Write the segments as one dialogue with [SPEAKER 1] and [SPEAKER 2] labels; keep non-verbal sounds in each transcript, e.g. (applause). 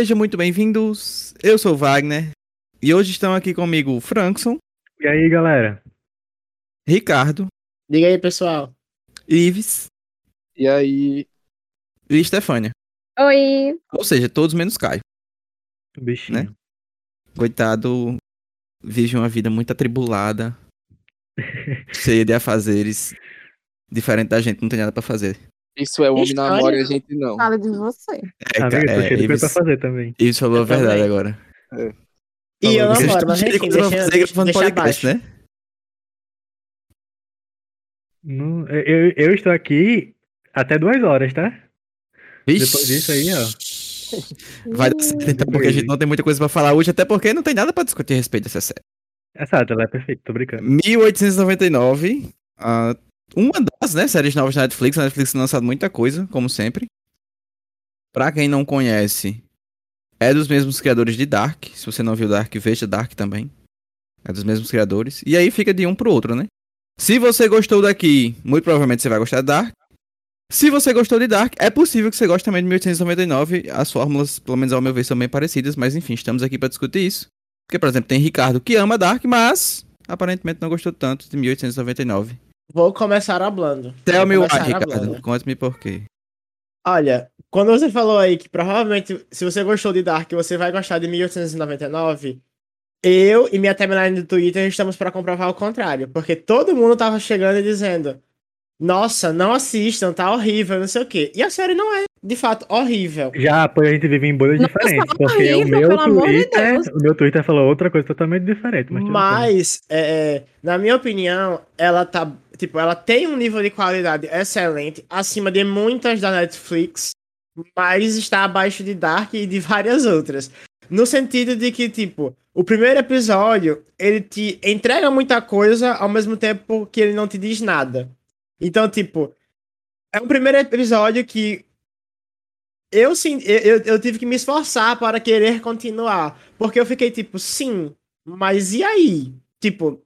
[SPEAKER 1] Sejam muito bem-vindos. Eu sou o Wagner e hoje estão aqui comigo o Frankson,
[SPEAKER 2] E aí, galera?
[SPEAKER 1] Ricardo,
[SPEAKER 3] Diga aí, pessoal.
[SPEAKER 1] Ives
[SPEAKER 4] E aí,
[SPEAKER 1] e Stefânia.
[SPEAKER 5] Oi!
[SPEAKER 1] Ou seja, todos menos Caio.
[SPEAKER 2] O bichinho.
[SPEAKER 1] Né? Coitado, vive uma vida muito atribulada, (laughs) cheia de afazeres, diferente da gente, não tem nada pra fazer.
[SPEAKER 4] Isso é o homem namora e a gente não.
[SPEAKER 5] Fala de você.
[SPEAKER 1] É,
[SPEAKER 2] eu tô
[SPEAKER 1] é, Ives,
[SPEAKER 2] pra fazer também.
[SPEAKER 1] Ives falou
[SPEAKER 3] Eu
[SPEAKER 1] a verdade
[SPEAKER 3] também.
[SPEAKER 1] agora.
[SPEAKER 3] E eu
[SPEAKER 2] Vocês
[SPEAKER 3] namoro, mas enfim, deixa,
[SPEAKER 1] fazer
[SPEAKER 3] deixa,
[SPEAKER 1] gravando
[SPEAKER 3] deixa
[SPEAKER 1] podcast,
[SPEAKER 3] abaixo.
[SPEAKER 1] né?
[SPEAKER 2] Não, eu, eu estou aqui até duas horas, tá?
[SPEAKER 1] Vixe.
[SPEAKER 2] Depois disso aí, ó. (laughs)
[SPEAKER 1] Vai dar certo então, porque a gente não tem muita coisa pra falar hoje, até porque não tem nada pra discutir a respeito dessa série.
[SPEAKER 2] Exato, ela é perfeita, tô brincando.
[SPEAKER 1] 1899, ah, uma das né, séries novas da Netflix. A Netflix tem lançado muita coisa, como sempre. Pra quem não conhece, é dos mesmos criadores de Dark. Se você não viu Dark, veja Dark também. É dos mesmos criadores. E aí fica de um pro outro, né? Se você gostou daqui, muito provavelmente você vai gostar de Dark. Se você gostou de Dark, é possível que você goste também de 1899. As fórmulas, pelo menos ao meu ver, são bem parecidas, mas enfim, estamos aqui pra discutir isso. Porque, por exemplo, tem Ricardo que ama Dark, mas aparentemente não gostou tanto de 1899.
[SPEAKER 3] Vou começar hablando.
[SPEAKER 1] Tell me why, Ricardo. Conte-me por quê.
[SPEAKER 3] Olha, quando você falou aí que provavelmente, se você gostou de Dark, você vai gostar de 1899, eu e minha timeline do Twitter estamos pra comprovar o contrário. Porque todo mundo tava chegando e dizendo: Nossa, não assistam, tá horrível, não sei o quê. E a série não é, de fato, horrível.
[SPEAKER 2] Já, pois a gente vive em bolhas
[SPEAKER 5] Nossa,
[SPEAKER 2] diferentes.
[SPEAKER 5] tá
[SPEAKER 2] Porque
[SPEAKER 5] horrível,
[SPEAKER 2] o meu
[SPEAKER 5] pelo amor de
[SPEAKER 2] Twitter.
[SPEAKER 5] Deus.
[SPEAKER 2] o meu Twitter falou outra coisa totalmente diferente. Mas.
[SPEAKER 3] Mas, é, é, na minha opinião, ela tá. Tipo, ela tem um nível de qualidade excelente, acima de muitas da Netflix, mas está abaixo de Dark e de várias outras. No sentido de que, tipo, o primeiro episódio, ele te entrega muita coisa ao mesmo tempo que ele não te diz nada. Então, tipo, é um primeiro episódio que eu, sim, eu, eu- tive que me esforçar para querer continuar. Porque eu fiquei tipo, sim, mas e aí? Tipo,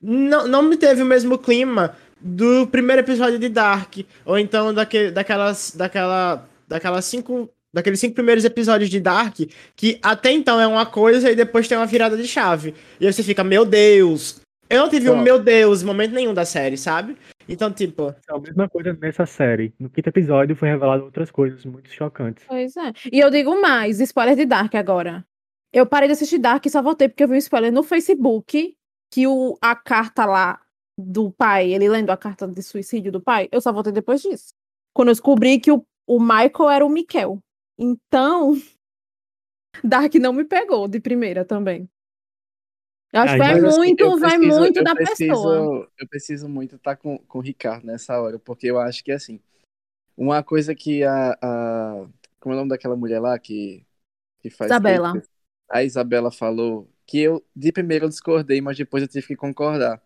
[SPEAKER 3] não, não me teve o mesmo clima do primeiro episódio de Dark. Ou então daquele, daquelas. Daquela. Daquelas cinco. Daqueles cinco primeiros episódios de Dark, que até então é uma coisa e depois tem uma virada de chave. E aí você fica, meu Deus! Eu não tive um
[SPEAKER 4] Ó.
[SPEAKER 3] meu Deus em momento nenhum da série, sabe? Então, tipo,
[SPEAKER 2] É a mesma coisa nessa série. No quinto episódio foi revelado outras coisas muito chocantes.
[SPEAKER 5] Pois é. E eu digo mais, spoiler de Dark agora. Eu parei de assistir Dark e só voltei porque eu vi um spoiler no Facebook que o, a carta lá do pai, ele lendo a carta de suicídio do pai, eu só voltei depois disso. Quando eu descobri que o, o Michael era o Mikel. Então, (laughs) Dark não me pegou de primeira também. Eu acho
[SPEAKER 2] Ah,
[SPEAKER 5] que vai
[SPEAKER 2] mas
[SPEAKER 4] assim,
[SPEAKER 5] muito,
[SPEAKER 4] eu
[SPEAKER 5] vai
[SPEAKER 4] preciso-
[SPEAKER 5] muito da
[SPEAKER 4] preciso-
[SPEAKER 5] pessoa.
[SPEAKER 4] Eu preciso muito estar com, com o Ricardo nessa hora, porque eu acho que, assim, uma coisa que a. a como é o nome daquela mulher lá que, que faz.
[SPEAKER 5] Isabela.
[SPEAKER 4] A Isabela falou que eu, de primeiro, eu discordei, mas depois eu tive que concordar.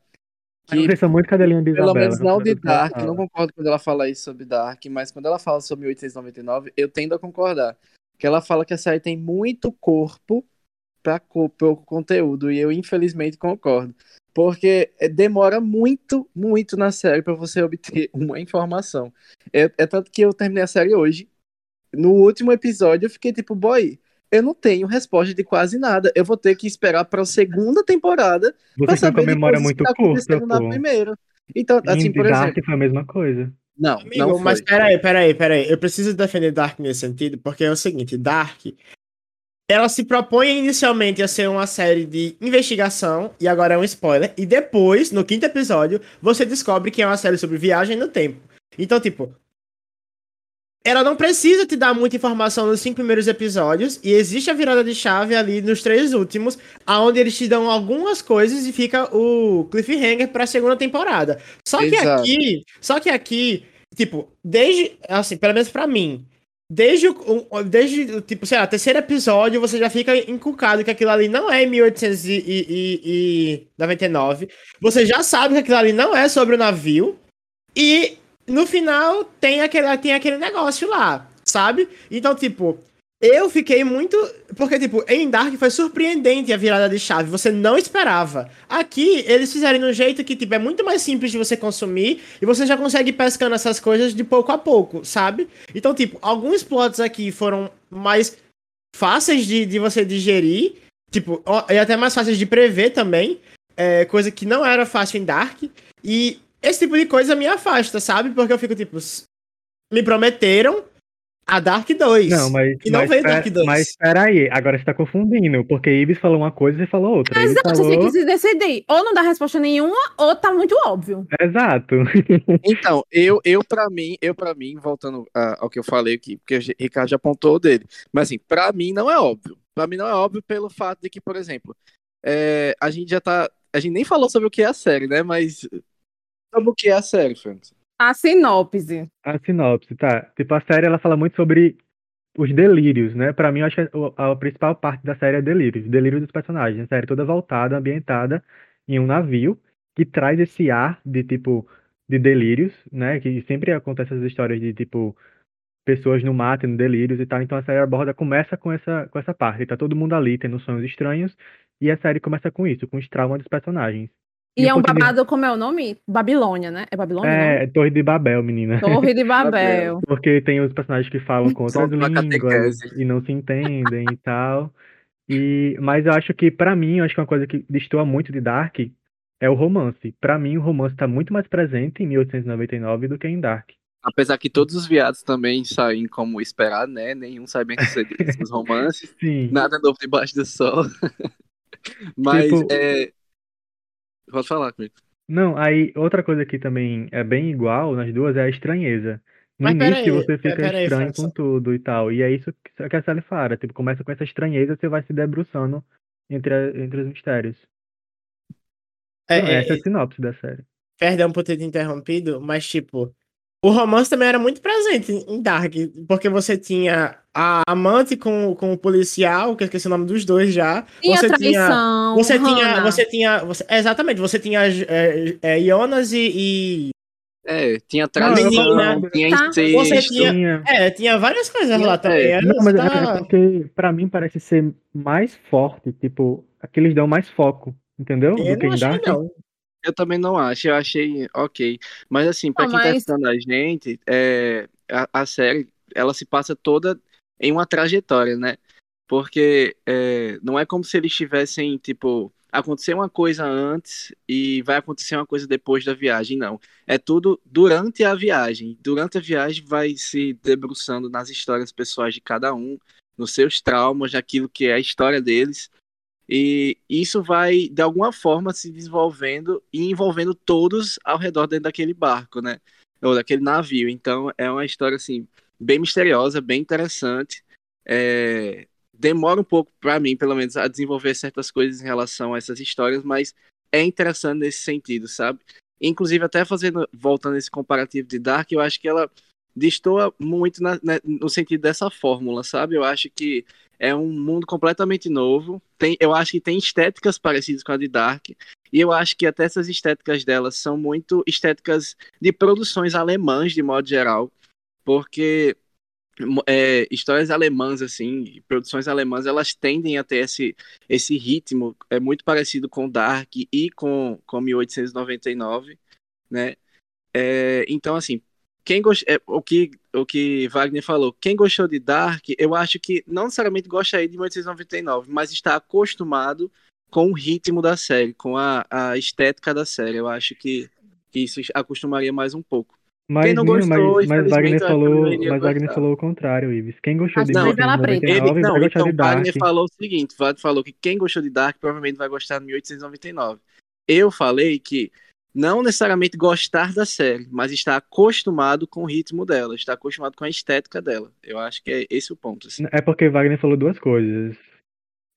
[SPEAKER 4] Que
[SPEAKER 2] são muito cadelinha de
[SPEAKER 4] Pelo
[SPEAKER 2] Isabela.
[SPEAKER 4] menos não de Dark, eu não concordo quando ela fala isso sobre Dark, mas quando ela fala sobre 1899, eu tendo a concordar. Que ela fala que a série tem muito corpo pra co- pouco conteúdo, e eu infelizmente concordo. Porque é, demora muito, muito na série pra você obter (laughs) uma informação. É, é tanto que eu terminei a série hoje. No último episódio eu fiquei tipo, boy, eu não tenho resposta de quase nada. Eu vou ter que esperar pra segunda temporada
[SPEAKER 2] com
[SPEAKER 4] saber
[SPEAKER 2] a
[SPEAKER 4] de
[SPEAKER 2] memória muito
[SPEAKER 4] tá
[SPEAKER 2] curta,
[SPEAKER 4] na primeira. Então, assim,
[SPEAKER 2] Em
[SPEAKER 4] por
[SPEAKER 2] Dark
[SPEAKER 4] exemplo.
[SPEAKER 2] foi a mesma coisa.
[SPEAKER 4] Não,
[SPEAKER 3] Amigo,
[SPEAKER 4] não foi.
[SPEAKER 3] mas peraí, peraí, peraí. Eu preciso defender Dark nesse sentido, porque é o seguinte, Dark, ela se propõe inicialmente a ser uma série de investigação, e agora é um spoiler, e depois, no quinto episódio, você descobre que é uma série sobre viagem no tempo. Então, tipo, ela não precisa te dar muita informação nos cinco primeiros episódios, e existe a virada de chave ali nos três últimos, aonde eles te dão algumas coisas e fica o cliffhanger pra segunda temporada. Só que
[SPEAKER 4] Exato.
[SPEAKER 3] aqui, só que aqui, tipo, desde, assim, pelo menos pra mim, desde o, desde, o, tipo, sei lá, terceiro episódio, você já fica encucado que aquilo ali não é 1899. Você já sabe que aquilo ali não é sobre o navio. E no final tem aquele, tem aquele negócio lá, sabe? Então, tipo, eu fiquei muito. Porque, tipo, em Dark foi surpreendente a virada de chave. Você não esperava. Aqui, eles fizeram de um jeito que, tipo, é muito mais simples de você consumir. E você já consegue pescando essas coisas de pouco a pouco, sabe? Então, tipo, alguns plots aqui foram mais fáceis de, de você digerir, tipo, e até mais fáceis de prever também, é, coisa que não era fácil em Dark. E esse tipo de coisa me afasta, sabe? Porque eu fico tipo, me prometeram a Dark 2.
[SPEAKER 2] Não, mas.
[SPEAKER 3] E não
[SPEAKER 2] mas,
[SPEAKER 3] veio Dark 2.
[SPEAKER 2] Mas peraí, agora você tá confundindo, porque Ibis falou uma coisa e falou outra. Ibis
[SPEAKER 5] Exato, você tem
[SPEAKER 2] falou.
[SPEAKER 5] que se decidir. Ou não dá resposta nenhuma, ou tá muito óbvio.
[SPEAKER 2] Exato. (laughs)
[SPEAKER 4] Então, eu, eu para mim, eu para mim, voltando a- ao que eu falei aqui, porque o Ricardo já apontou o dele, mas assim, para mim não é óbvio. Para mim não é óbvio pelo fato de que, por exemplo, é, a gente já tá, a gente nem falou sobre o que é a série, né? Mas sobre o que é a série, Francis.
[SPEAKER 5] A sinopse.
[SPEAKER 2] A sinopse, tá? Tipo, a série ela fala muito sobre os delírios, né? Pra mim, eu acho que o- a, principal parte da série é delírios. Delírio dos personagens. A série toda voltada, ambientada em um navio que traz esse ar de, tipo, de delírios, né? Que sempre acontece essas histórias de, tipo, pessoas no mar tendo delírios e tal. Então a série aborda, começa com essa, com essa parte. Tá todo mundo ali tendo sonhos estranhos e a série começa com isso, com os traumas dos personagens.
[SPEAKER 5] E,
[SPEAKER 2] E
[SPEAKER 5] é
[SPEAKER 2] um de-
[SPEAKER 5] babado, como é o nome? Babilônia, né? É Babilônia?
[SPEAKER 2] É, Torre de Babel, menina.
[SPEAKER 5] Torre de (laughs) Babel.
[SPEAKER 2] Porque tem os personagens que falam com outras línguas e não se entendem e tal. E, mas eu acho que, pra mim, eu acho que uma coisa que destoa muito de Dark é o romance. Pra mim, o romance tá muito mais presente em 1899 do que em Dark.
[SPEAKER 4] Apesar que todos os viados também saem como esperado, né? Nenhum sai bem sucedido (laughs) nos romances.
[SPEAKER 2] Sim.
[SPEAKER 4] Nada novo debaixo do sol. (laughs) Mas
[SPEAKER 2] Tipo-
[SPEAKER 4] é. Pode falar comigo.
[SPEAKER 2] Não, aí outra coisa que também é bem igual nas duas é a estranheza. No
[SPEAKER 3] Mas
[SPEAKER 2] início
[SPEAKER 3] peraí,
[SPEAKER 2] você fica
[SPEAKER 3] peraí,
[SPEAKER 2] estranho
[SPEAKER 3] França.
[SPEAKER 2] com tudo e tal. E é isso que que a série fala. Tipo, começa com essa estranheza, você vai se debruçando entre, a- entre os mistérios.
[SPEAKER 3] É,
[SPEAKER 2] Então,
[SPEAKER 3] é,
[SPEAKER 2] essa é a sinopse da série.
[SPEAKER 3] Perdão por ter te interrompido, mas tipo, o romance também era muito presente em Dark, porque você tinha a amante com, com o policial, que eu esqueci o nome dos dois já.
[SPEAKER 5] Tinha
[SPEAKER 3] você tinha,
[SPEAKER 5] traição.
[SPEAKER 3] você tinha,
[SPEAKER 5] Hannah.
[SPEAKER 3] você tinha, você- exatamente, você tinha é, é, Jonas e, e-
[SPEAKER 4] É, tinha traição,
[SPEAKER 3] eu-
[SPEAKER 4] tinha
[SPEAKER 5] Tá.
[SPEAKER 4] incesto.
[SPEAKER 3] Você tinha-
[SPEAKER 2] Tinha-
[SPEAKER 3] é, tinha várias coisas
[SPEAKER 4] Tinha-
[SPEAKER 3] lá também.
[SPEAKER 4] é,
[SPEAKER 2] Não, mas é-
[SPEAKER 3] tá-
[SPEAKER 2] é porque pra mim parece ser mais forte, tipo, aqueles dão mais foco, entendeu?
[SPEAKER 3] eu
[SPEAKER 2] Do que Dark.
[SPEAKER 3] não.
[SPEAKER 4] Eu também não acho, eu achei ok. Mas assim, pra
[SPEAKER 5] Não,
[SPEAKER 4] quem tá
[SPEAKER 5] mas-
[SPEAKER 4] assistindo a gente, é, a, a série, ela se passa toda em uma trajetória, né? Porque é, não é como se eles tivessem, tipo, acontecer uma coisa antes e vai acontecer uma coisa depois da viagem, não. É tudo durante a viagem. Durante a viagem vai se debruçando nas histórias pessoais de cada um, nos seus traumas, naquilo que é a história deles. E isso vai, de alguma forma, se desenvolvendo e envolvendo todos ao redor dentro daquele barco, né? Ou daquele navio. Então, é uma história, assim, bem misteriosa, bem interessante. É, Demora um pouco, para mim, pelo menos, a desenvolver certas coisas em relação a essas histórias, mas é interessante nesse sentido, sabe? Inclusive, até fazendo, voltando esse comparativo de Dark, eu acho que ela destoa muito na- né, no sentido dessa fórmula, sabe? Eu acho que é um mundo completamente novo. Tem, eu acho que tem estéticas parecidas com a de Dark. E eu acho que até essas estéticas delas são muito estéticas de produções alemãs, de modo geral. Porque é, histórias alemãs, assim, produções alemãs, elas tendem a ter esse, esse ritmo é muito parecido com Dark e com, com 1899, né? É, então, assim, quem gost... é, o, que, o que Wagner falou, quem gostou de Dark, eu acho que não necessariamente gostaria de 1899, mas está acostumado com o ritmo da série, com a, a estética da série. Eu acho que, que isso acostumaria mais um pouco.
[SPEAKER 2] Mas,
[SPEAKER 4] Quem não gostou,
[SPEAKER 2] mas, mas Wagner falou,
[SPEAKER 4] não
[SPEAKER 2] mas Wagner falou o contrário, Ives. Quem gostou de
[SPEAKER 5] Não.
[SPEAKER 2] 1999
[SPEAKER 4] Ele, não,
[SPEAKER 2] vai gostar
[SPEAKER 4] então
[SPEAKER 2] de Dark.
[SPEAKER 4] Wagner falou o seguinte, Wagner falou que quem gostou de Dark provavelmente vai gostar de 1899. Eu falei que não necessariamente gostar da série, mas estar acostumado com o ritmo dela, estar acostumado com a estética dela. Eu acho que é esse o ponto. assim.
[SPEAKER 2] É porque Wagner falou duas coisas.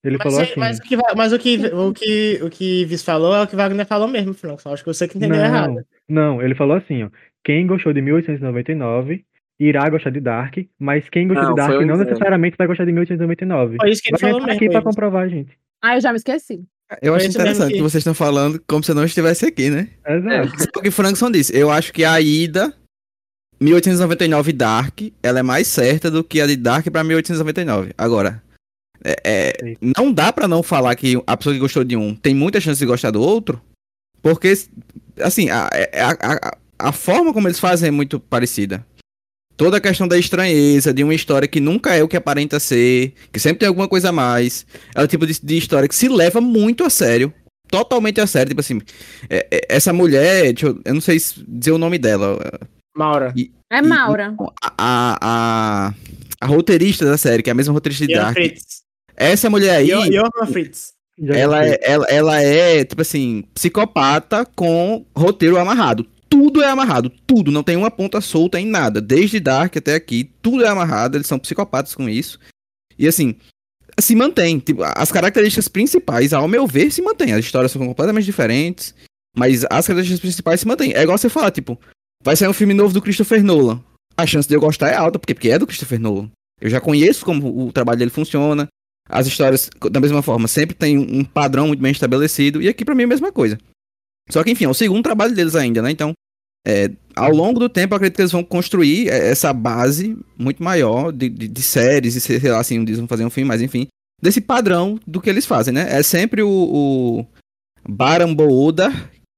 [SPEAKER 2] Ele
[SPEAKER 3] Mas,
[SPEAKER 2] falou
[SPEAKER 3] é-
[SPEAKER 2] assim.
[SPEAKER 3] mas o que, mas o que o que o que Vis falou é o que Wagner falou mesmo, França. Acho que você que entendeu errado.
[SPEAKER 2] Não, ele falou assim, ó. Quem gostou de 1899 irá gostar de Dark, mas quem gostou
[SPEAKER 4] Não,
[SPEAKER 2] de Dark não necessariamente vai gostar de 1899.
[SPEAKER 3] Foi isso que ele
[SPEAKER 2] Wagner
[SPEAKER 3] falou
[SPEAKER 2] tá aqui
[SPEAKER 3] Ives.
[SPEAKER 2] comprovar, gente.
[SPEAKER 5] Ah, eu já me esqueci.
[SPEAKER 1] Eu acho interessante que...
[SPEAKER 3] que-
[SPEAKER 1] vocês estão falando como se eu não estivesse aqui, né?
[SPEAKER 2] Exato.
[SPEAKER 1] O que Frankson disse, eu acho que a ida 1899 Dark, ela é mais certa do que a de Dark pra 1899. Agora, é, é, não dá pra não falar que a pessoa que gostou de um tem muita chance de gostar do outro, porque, assim, a, a, a, a forma como eles fazem é muito parecida. toda a questão da estranheza, de uma história que nunca é o que aparenta ser, que sempre tem alguma coisa a mais. É o tipo de, de história que se leva muito a sério. Totalmente a sério. Tipo assim, é- é- essa mulher, deixa eu, eu não sei se dizer o nome dela.
[SPEAKER 3] Maura.
[SPEAKER 5] É
[SPEAKER 1] E-
[SPEAKER 5] Maura.
[SPEAKER 1] A, a, a, a roteirista da série, que é a mesma roteirista de Dark.
[SPEAKER 3] Fritz.
[SPEAKER 1] Essa mulher aí.
[SPEAKER 3] Jo- Johan Fritz.
[SPEAKER 1] Ela é, ela, ela é, tipo assim, psicopata com roteiro amarrado. Tudo é amarrado, tudo. Não tem uma ponta solta em nada. Desde Dark até aqui, tudo é amarrado. Eles são psicopatas com isso. E assim, se mantém. Tipo, as características principais, ao meu ver, se mantêm. As histórias são completamente diferentes. Mas as características principais se mantêm. É igual você falar, tipo, vai sair um filme novo do Christopher Nolan. A chance de eu gostar é alta, porque, porque é do Christopher Nolan. Eu já conheço como o trabalho dele funciona. As histórias, da mesma forma, sempre tem um padrão muito bem estabelecido. E aqui, pra mim, é a mesma coisa. Só que, enfim, é o segundo trabalho deles ainda, né? Então, é, ao longo do tempo, acredito que eles vão construir é, essa base muito maior de, de, de séries, e sei lá, assim, eles vão fazer um filme, mas enfim, desse padrão do que eles fazem, né? É sempre o, o Booda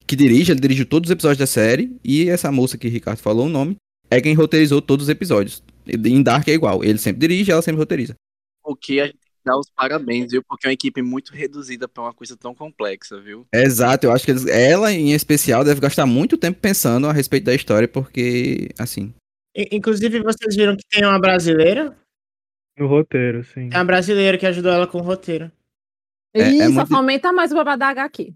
[SPEAKER 1] que dirige, ele dirigiu todos os episódios da série, e essa moça que o Ricardo falou o nome, é quem roteirizou todos os episódios. Em Dark é igual, ele sempre dirige, ela sempre roteiriza.
[SPEAKER 4] O que a gente dá os parabéns, viu? Porque é uma equipe muito reduzida pra uma coisa tão complexa, viu?
[SPEAKER 1] Exato, eu acho que eles, ela em especial deve gastar muito tempo pensando a respeito da história, porque, assim,
[SPEAKER 3] Inclusive, vocês viram que tem uma brasileira?
[SPEAKER 2] No roteiro, sim.
[SPEAKER 3] É uma brasileira que ajudou ela com o roteiro.
[SPEAKER 1] É- é
[SPEAKER 5] Ih, só
[SPEAKER 1] muito-
[SPEAKER 5] fomenta mais o babado da HQ.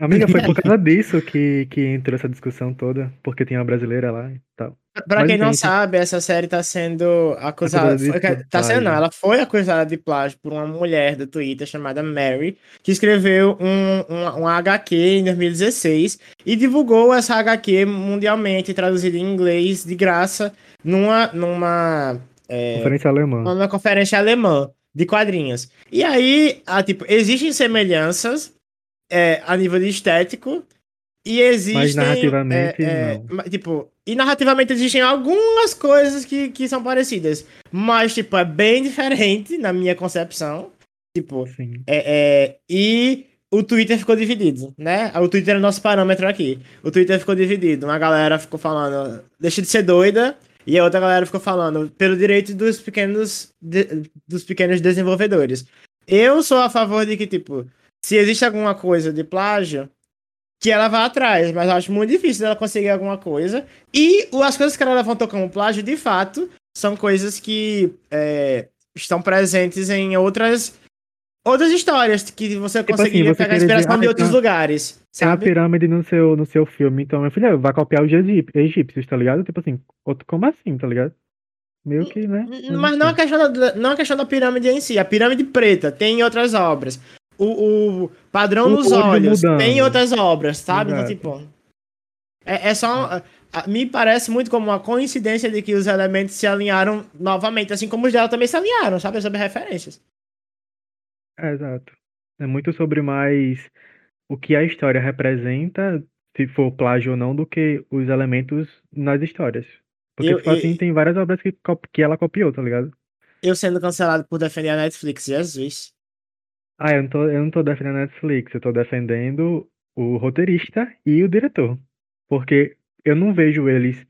[SPEAKER 2] Amiga, foi por (laughs) causa disso que, que entrou essa discussão toda, porque tem uma brasileira lá e tal.
[SPEAKER 3] Pra
[SPEAKER 2] Mas
[SPEAKER 3] quem não sabe, essa série tá sendo acusada. Foi- tá sendo, não, ela foi acusada de plágio por uma mulher do Twitter chamada Mary, que escreveu um, um, um HQ em 2016 e divulgou essa HQ mundialmente, traduzida em inglês, de graça, numa. numa é,
[SPEAKER 2] Conferência alemã.
[SPEAKER 3] numa conferência alemã de quadrinhos. E aí, ah, tipo, existem semelhanças é, a nível de estético e existem...
[SPEAKER 2] narrativamente,
[SPEAKER 3] é, é, Tipo, e narrativamente existem algumas coisas que, que são parecidas, mas, tipo, é bem (laughs) diferente na minha concepção. Tipo,
[SPEAKER 2] Sim.
[SPEAKER 3] é, é, e o Twitter ficou dividido, né? O Twitter é o nosso parâmetro aqui. O Twitter ficou dividido. Uma galera ficou falando, deixa de ser doida, e a outra galera ficou falando, pelo direito dos pequenos, de- dos pequenos desenvolvedores. Eu sou a favor de que, tipo, se existe alguma coisa de plágio, que ela vá atrás, mas eu acho muito difícil dela conseguir alguma coisa. E as coisas que ela levantou como plágio, de fato, são coisas que é, estão presentes em outras outras histórias que você
[SPEAKER 2] Tipo
[SPEAKER 3] conseguiria
[SPEAKER 2] assim, você
[SPEAKER 3] pegar inspiração
[SPEAKER 2] dizer,
[SPEAKER 3] de
[SPEAKER 2] ah,
[SPEAKER 3] outros
[SPEAKER 2] então-
[SPEAKER 3] lugares,
[SPEAKER 2] uma
[SPEAKER 3] sabe?
[SPEAKER 2] pirâmide no seu, no seu filme, então, minha filha, vai copiar os egípcios, tá ligado? Tipo assim, outro- como assim, tá ligado? Meio que, né?
[SPEAKER 3] Mas não a, questão da, não a questão da pirâmide em si. A pirâmide preta tem em outras obras. O, o padrão
[SPEAKER 2] O
[SPEAKER 3] nos
[SPEAKER 2] olho
[SPEAKER 3] olhos
[SPEAKER 2] mudando.
[SPEAKER 3] tem em outras obras, sabe? Então,
[SPEAKER 2] Exato.
[SPEAKER 3] tipo, é, é só. a- me parece muito como uma coincidência de que os elementos se alinharam novamente, assim como os dela também se alinharam, sabe? Sobre referências.
[SPEAKER 2] É, exato. É muito sobre mais o que a história representa, se for plágio ou não, do que os elementos nas histórias. Porque,
[SPEAKER 3] Eu-
[SPEAKER 2] tipo
[SPEAKER 3] eu-
[SPEAKER 2] assim, tem várias obras que, que ela copiou, tá ligado?
[SPEAKER 3] Eu sendo cancelado por defender a Netflix, Jesus.
[SPEAKER 2] Ah, eu não tô, eu não tô defendendo a Netflix, eu tô defendendo o roteirista e o diretor. Porque eu não vejo eles,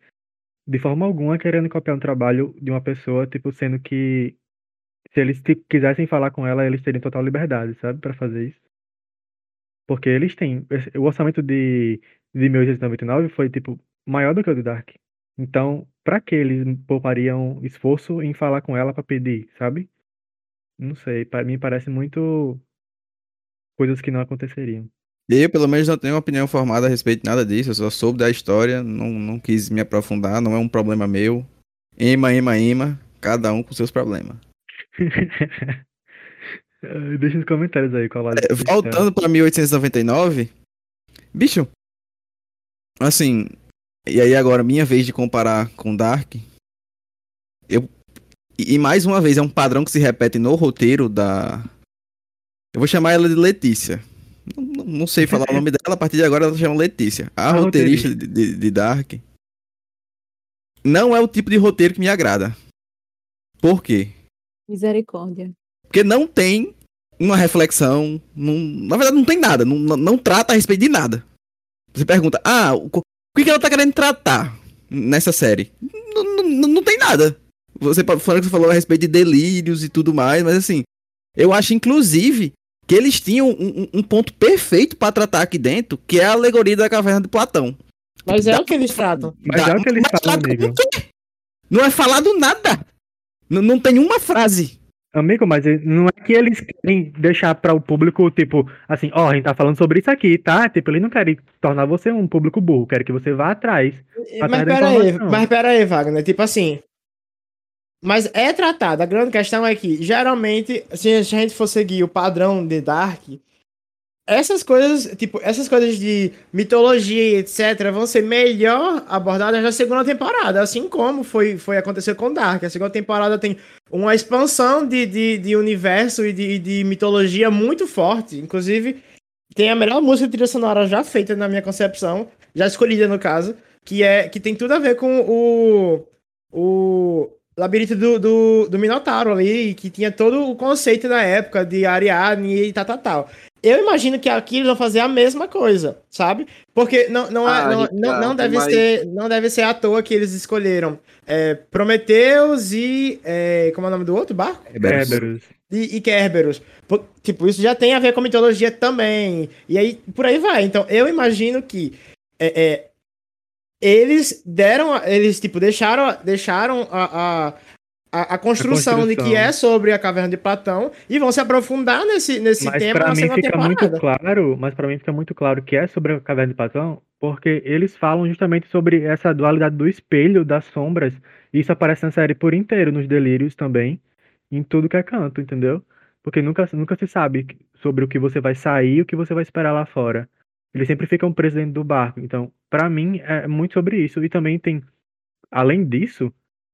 [SPEAKER 2] de forma alguma, querendo copiar um trabalho de uma pessoa, tipo, sendo que se eles tipo, quisessem falar com ela, eles teriam total liberdade, sabe, pra fazer isso. Porque eles têm. O orçamento de, de 1899 foi, tipo, maior do que o de Dark. Então, pra que eles poupariam esforço em falar com ela pra pedir, sabe? Não sei, pra mim parece muito coisas que não aconteceriam.
[SPEAKER 1] Eu, pelo menos, não tenho uma opinião formada a respeito de nada disso. Eu só soube da história, não, não quis me aprofundar, não é um problema meu. Ima, ima, ima, cada um com seus problemas. (laughs)
[SPEAKER 2] Deixa nos comentários aí qual lado
[SPEAKER 1] É, voltando pra 1899, bicho, assim, e aí agora minha vez de comparar com Dark. Eu e e mais uma vez é um padrão que se repete no roteiro da Eu vou chamar ela de Letícia. Não, não- não sei falar o (laughs) nome dela, a partir de agora ela chama Letícia. A,
[SPEAKER 2] A
[SPEAKER 1] roteirista de, de- de Dark não é o tipo de roteiro que me agrada. Por quê?
[SPEAKER 5] Misericórdia.
[SPEAKER 1] Porque não tem uma reflexão. não- na verdade, não tem nada. Não, não, não trata a respeito de nada. Você pergunta, ah, o, o que, que ela tá querendo tratar nessa série? não, não, não tem nada. Você que você falou a respeito de delírios e tudo mais, mas assim, eu acho inclusive que eles tinham um, um- ponto perfeito pra tratar aqui dentro, que é a alegoria da caverna de Platão.
[SPEAKER 3] Mas é o que eles tratam.
[SPEAKER 2] Mas é o que eles amigo.
[SPEAKER 1] não é falado nada. Não, não tem uma frase.
[SPEAKER 2] Amigo, mas ele- não é que eles querem deixar para o público, tipo, assim, ó, a gente tá falando sobre isso aqui, tá? Tipo, eles não querem tornar você um público burro, querem que você vá atrás.
[SPEAKER 3] Mas
[SPEAKER 2] Atrás da
[SPEAKER 3] pera aí,
[SPEAKER 2] informação.
[SPEAKER 3] mas pera aí, Wagner, tipo assim. Mas é tratado. A grande questão é que, geralmente, se a gente for seguir o padrão de Dark, essas coisas, tipo, essas coisas de mitologia etc., vão ser melhor abordadas na segunda temporada, assim como foi, foi acontecer com Dark. A segunda temporada tem uma expansão de, de, de universo e de, de mitologia muito forte. Inclusive, tem a melhor música de trilha sonora já feita na minha concepção, já escolhida no caso, que é que tem tudo a ver com o o labirinto do, do, do Minotauro ali, que tinha todo o conceito da época de Ariadne e tal, tal, tal. Eu imagino que aqui eles vão fazer a mesma coisa, sabe? Porque não, não, é,
[SPEAKER 4] Ah,
[SPEAKER 3] não, não,
[SPEAKER 4] Ricardo,
[SPEAKER 3] não deve
[SPEAKER 4] mas-
[SPEAKER 3] ser, não deve ser à toa que eles escolheram é, Prometeus e. é, como é o nome do outro barco?
[SPEAKER 2] Kerberos.
[SPEAKER 3] e, e Kerberos. Pô, Tipo, isso já tem a ver com mitologia também. E aí, por aí vai. Então, eu imagino que é, é, eles deram, a- eles, tipo, deixaram, deixaram a, a, a, a construção de que
[SPEAKER 2] construção.
[SPEAKER 3] é sobre a caverna de Platão e vão se aprofundar nesse, nesse
[SPEAKER 2] Mas
[SPEAKER 3] tema
[SPEAKER 2] pra
[SPEAKER 3] na
[SPEAKER 2] mim fica muito
[SPEAKER 3] temporada.
[SPEAKER 2] claro, mas para mim fica muito claro que é sobre a caverna de Platão, porque eles falam justamente sobre essa dualidade do espelho, das sombras, e isso aparece na série por inteiro, nos delírios também, em tudo que é canto, entendeu? Porque nunca, nunca se sabe sobre o que você vai sair e o que você vai esperar lá fora. Eles sempre ficam presos dentro do barco. Então, pra mim, é muito sobre isso. E também tem, além disso,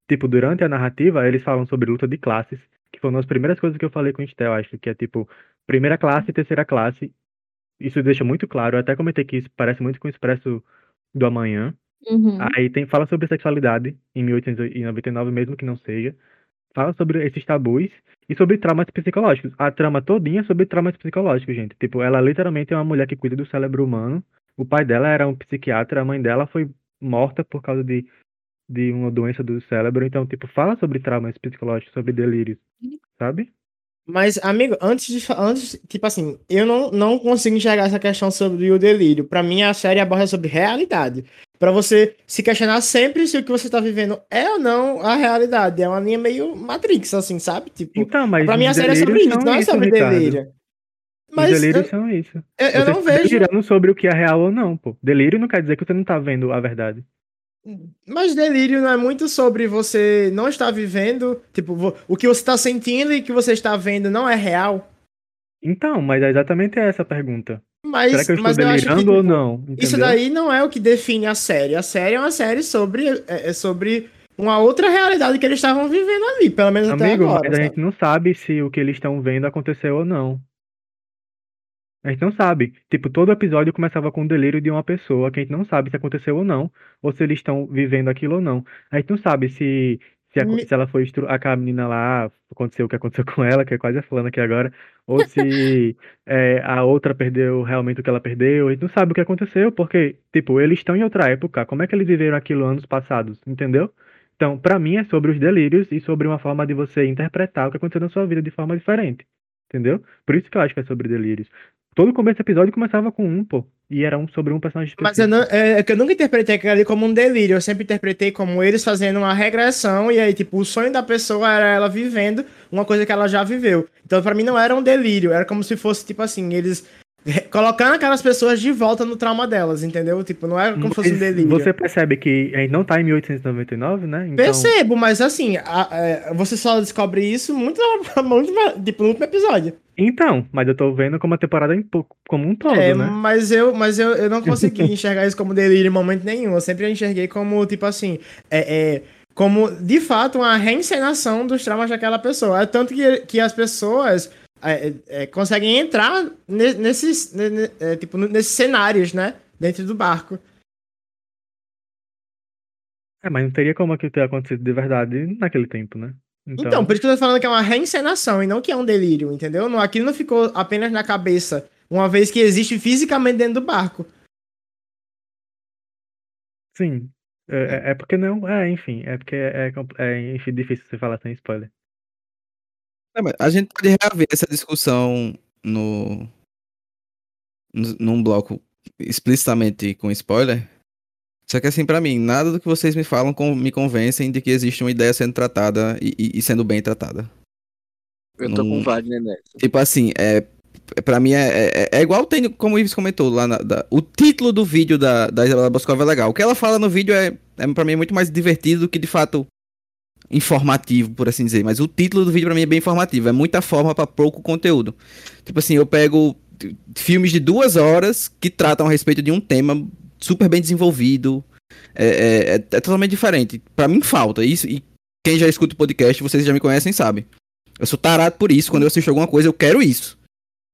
[SPEAKER 2] tipo, durante a narrativa, eles falam sobre luta de classes, que foi uma das primeiras coisas que eu falei com o Estel, acho, que é tipo, primeira classe e terceira classe. Isso deixa muito claro. Eu até comentei que isso parece muito com o Expresso do Amanhã.
[SPEAKER 5] Uhum.
[SPEAKER 2] Aí tem, fala sobre sexualidade em 1899, mesmo que não seja. Fala sobre esses tabus e sobre traumas psicológicos. A trama todinha é sobre traumas psicológicos, gente. Tipo, ela literalmente é uma mulher que cuida do cérebro humano. O pai dela era um psiquiatra, a mãe dela foi morta por causa de, de uma doença do cérebro. Então, tipo, fala sobre traumas psicológicos, sobre delírios, sabe?
[SPEAKER 3] Mas, amigo, antes de. Antes, tipo assim, eu não, não consigo enxergar essa questão sobre o delírio. Pra mim, a série aborda sobre realidade. Pra você se questionar sempre se o que você tá vivendo é ou não a realidade. É uma linha meio Matrix, assim, sabe? Tipo,
[SPEAKER 2] Então, mas
[SPEAKER 3] pra mim a série é sobre isso, não é sobre delírio.
[SPEAKER 2] Os
[SPEAKER 3] Mas eu,
[SPEAKER 2] delírios são isso.
[SPEAKER 3] eu, eu não vejo.
[SPEAKER 2] delirando sobre o que é real ou não, pô. Delírio não quer dizer que você não tá vendo a verdade.
[SPEAKER 3] Mas delírio não é muito sobre você não estar vivendo. Tipo, o que você tá sentindo e o que você está vendo não é real.
[SPEAKER 2] Então, mas é exatamente essa a pergunta.
[SPEAKER 3] Mas,
[SPEAKER 2] Será que eu
[SPEAKER 3] mas eu acho que,
[SPEAKER 2] delirando ou
[SPEAKER 3] tipo,
[SPEAKER 2] não?
[SPEAKER 3] Isso
[SPEAKER 2] Entendeu?
[SPEAKER 3] daí não é o que define a série. A série é uma série sobre, é, é sobre uma outra realidade que eles estavam vivendo ali, pelo menos até
[SPEAKER 2] Amigo,
[SPEAKER 3] agora.
[SPEAKER 2] mas a gente não sabe se o que eles estão vendo aconteceu ou não. A gente não sabe. Tipo, todo episódio começava com o delírio de uma pessoa, que a gente não sabe se aconteceu ou não, ou se eles estão vivendo aquilo ou não. A gente não sabe se, se, a- se ela foi aquela menina lá, aconteceu o que aconteceu com ela, que é quase falando aqui agora, ou se é, (laughs) a outra perdeu realmente o que ela perdeu. A gente não sabe o que aconteceu, porque, tipo, eles estão em outra época. Como é que eles viveram aquilo anos passados, entendeu? Então, pra mim é sobre os delírios e sobre uma forma de você interpretar o que aconteceu na sua vida de forma diferente. Entendeu? Por isso que eu acho que é sobre delírios. Todo começo do episódio começava com um, pô. E era um sobre um personagem
[SPEAKER 3] Mas eu,
[SPEAKER 2] específico.
[SPEAKER 3] não, é, é que eu nunca interpretei aquilo ali como um delírio. Eu sempre interpretei como eles fazendo uma regressão. E aí, tipo, o sonho da pessoa era ela vivendo uma coisa que ela já viveu. Então, pra mim, não era um delírio. Era como se fosse, tipo assim, eles colocando aquelas pessoas de volta no trauma delas, entendeu? Tipo, não era como se fosse um delírio.
[SPEAKER 2] Você percebe que a gente não tá em 1899, né? Então,
[SPEAKER 3] Percebo, mas assim, a- é, você só descobre isso muito, (laughs) muito tipo, no último episódio.
[SPEAKER 2] Então, mas eu tô vendo como a temporada em po- como um todo,
[SPEAKER 3] é,
[SPEAKER 2] né?
[SPEAKER 3] mas eu, mas eu, eu não consegui (laughs) enxergar isso como delírio em momento nenhum. Eu sempre enxerguei como, tipo assim, é, é, como de fato uma reencenação dos traumas daquela pessoa. É tanto que, que as pessoas é, é, conseguem entrar ne- nesses, ne- ne- é, tipo, nesses cenários, né? Dentro do barco.
[SPEAKER 2] É, mas não teria como aquilo ter acontecido de verdade naquele tempo, né? Então,
[SPEAKER 3] Então, por isso que eu tô falando que é uma reencenação e não que é um delírio, entendeu? Não, aquilo não ficou apenas na cabeça, uma vez que existe fisicamente dentro do barco.
[SPEAKER 2] sim. É, é- é porque não. É, enfim. É porque é, é, enfim, difícil você falar sem spoiler.
[SPEAKER 1] É, mas a gente pode reaver essa discussão no- num bloco explicitamente com spoiler. Só que assim, pra mim, nada do que vocês me falam com- me convencem de que existe uma ideia sendo tratada e, e- sendo bem tratada.
[SPEAKER 4] Eu tô com o Wagner nessa.
[SPEAKER 1] Tipo assim, é, é- pra mim é, é, é igual tem, como o Ives comentou lá, na- da- o título do vídeo da, da Isabela Boscova é legal. O que ela fala no vídeo é, é pra mim muito mais divertido do que de fato informativo, por assim dizer. Mas o título do vídeo pra mim é bem informativo. É muita forma pra pouco conteúdo. Tipo assim, eu pego filmes de duas horas que tratam a respeito de um tema super bem desenvolvido. É, é- é- é totalmente diferente. Pra mim falta isso. E quem já escuta o podcast, vocês já me conhecem, sabe. Eu sou tarado por isso. Quando eu assisto alguma coisa, eu quero isso.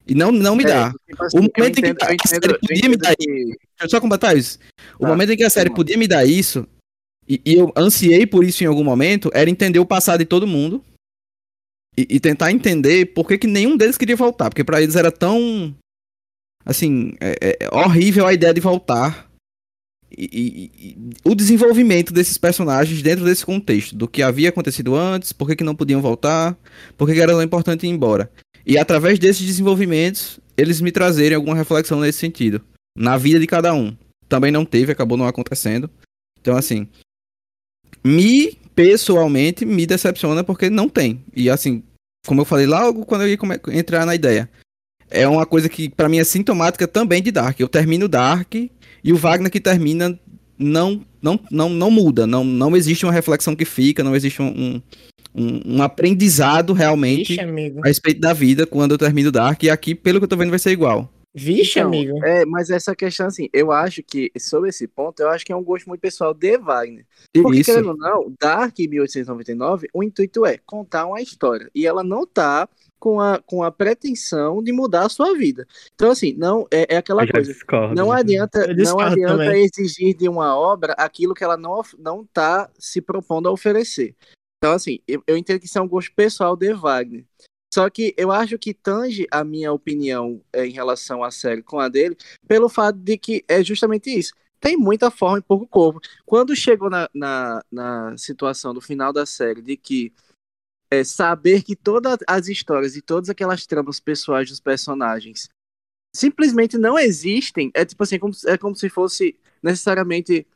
[SPEAKER 1] E não, não me dá.
[SPEAKER 4] É, tipo assim,
[SPEAKER 1] O
[SPEAKER 4] eu
[SPEAKER 1] momento em que a série podia me dar Deixa eu só completar isso. O
[SPEAKER 4] Tá,
[SPEAKER 1] momento em que a série podia me dar isso, e, eu ansiei por isso em algum momento, era entender o passado de todo mundo. E, e tentar entender por que, que nenhum deles queria voltar. Porque pra eles era tão. Assim, é- é horrível a ideia de voltar. E, e- o desenvolvimento desses personagens dentro desse contexto. Do que havia acontecido antes, por que, que não podiam voltar, por que, que era tão importante ir embora. E através desses desenvolvimentos, eles me trazerem alguma reflexão nesse sentido. Na vida de cada um. Também não teve, acabou não acontecendo. Então, assim. Me, pessoalmente, me decepciona porque não tem. E, assim, como eu falei logo quando eu ia entrar na ideia. É uma coisa que, pra mim, é sintomática também de Dark. Eu termino Dark e o Wagner que termina não não, não, não muda. Não, não existe uma reflexão que fica, não existe um, um, um- aprendizado realmente
[SPEAKER 3] Vixe, amigo.
[SPEAKER 1] a respeito da vida quando eu termino Dark. E aqui, pelo que eu tô vendo, vai ser igual.
[SPEAKER 3] Vixe,
[SPEAKER 4] Então,
[SPEAKER 3] amigo.
[SPEAKER 4] É, mas essa questão, assim, eu acho que, sobre esse ponto, eu acho que é um gosto muito pessoal de Wagner. Porque,
[SPEAKER 1] isso.
[SPEAKER 4] querendo ou não, Dark 1899, o intuito é contar uma história. E ela não tá com a, com a pretensão de mudar a sua vida. Então, assim, não é, é aquela coisa.
[SPEAKER 2] discordo.
[SPEAKER 4] Não
[SPEAKER 2] né?
[SPEAKER 4] adianta, não adianta
[SPEAKER 3] também.
[SPEAKER 4] exigir de uma obra aquilo que ela não, não tá se propondo a oferecer. Então, assim, eu, eu entendo que isso é um gosto pessoal de Wagner. Só que eu acho que tange a minha opinião é, em relação à série com a dele, pelo fato de que é justamente isso. Tem muita forma e pouco corpo. Quando chegou na, na, na situação do final da série de que é, saber que todas as histórias e todas aquelas tramas pessoais dos personagens simplesmente não existem, é tipo assim, como, é como se fosse necessariamente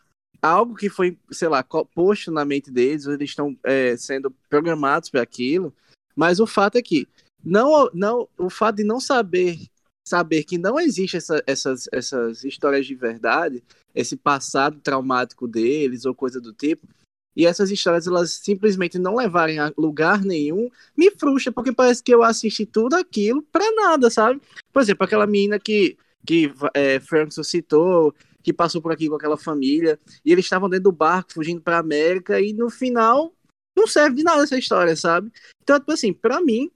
[SPEAKER 4] algo que foi, sei lá, posto na mente deles, ou eles estão é, sendo programados para aquilo. Mas o fato é que não, não, o fato de não saber saber que não existe essa- essas, essas histórias de verdade, esse passado traumático deles ou coisa do tipo, e essas histórias elas simplesmente não levarem a lugar nenhum, me frustra, porque parece que eu assisti tudo aquilo pra nada, sabe? Por exemplo, aquela menina que, que é, Frankson citou, que passou por aqui com aquela família, e eles estavam dentro do barco fugindo pra América, e no final não serve de nada essa história, sabe? Então, tipo assim, pra mim,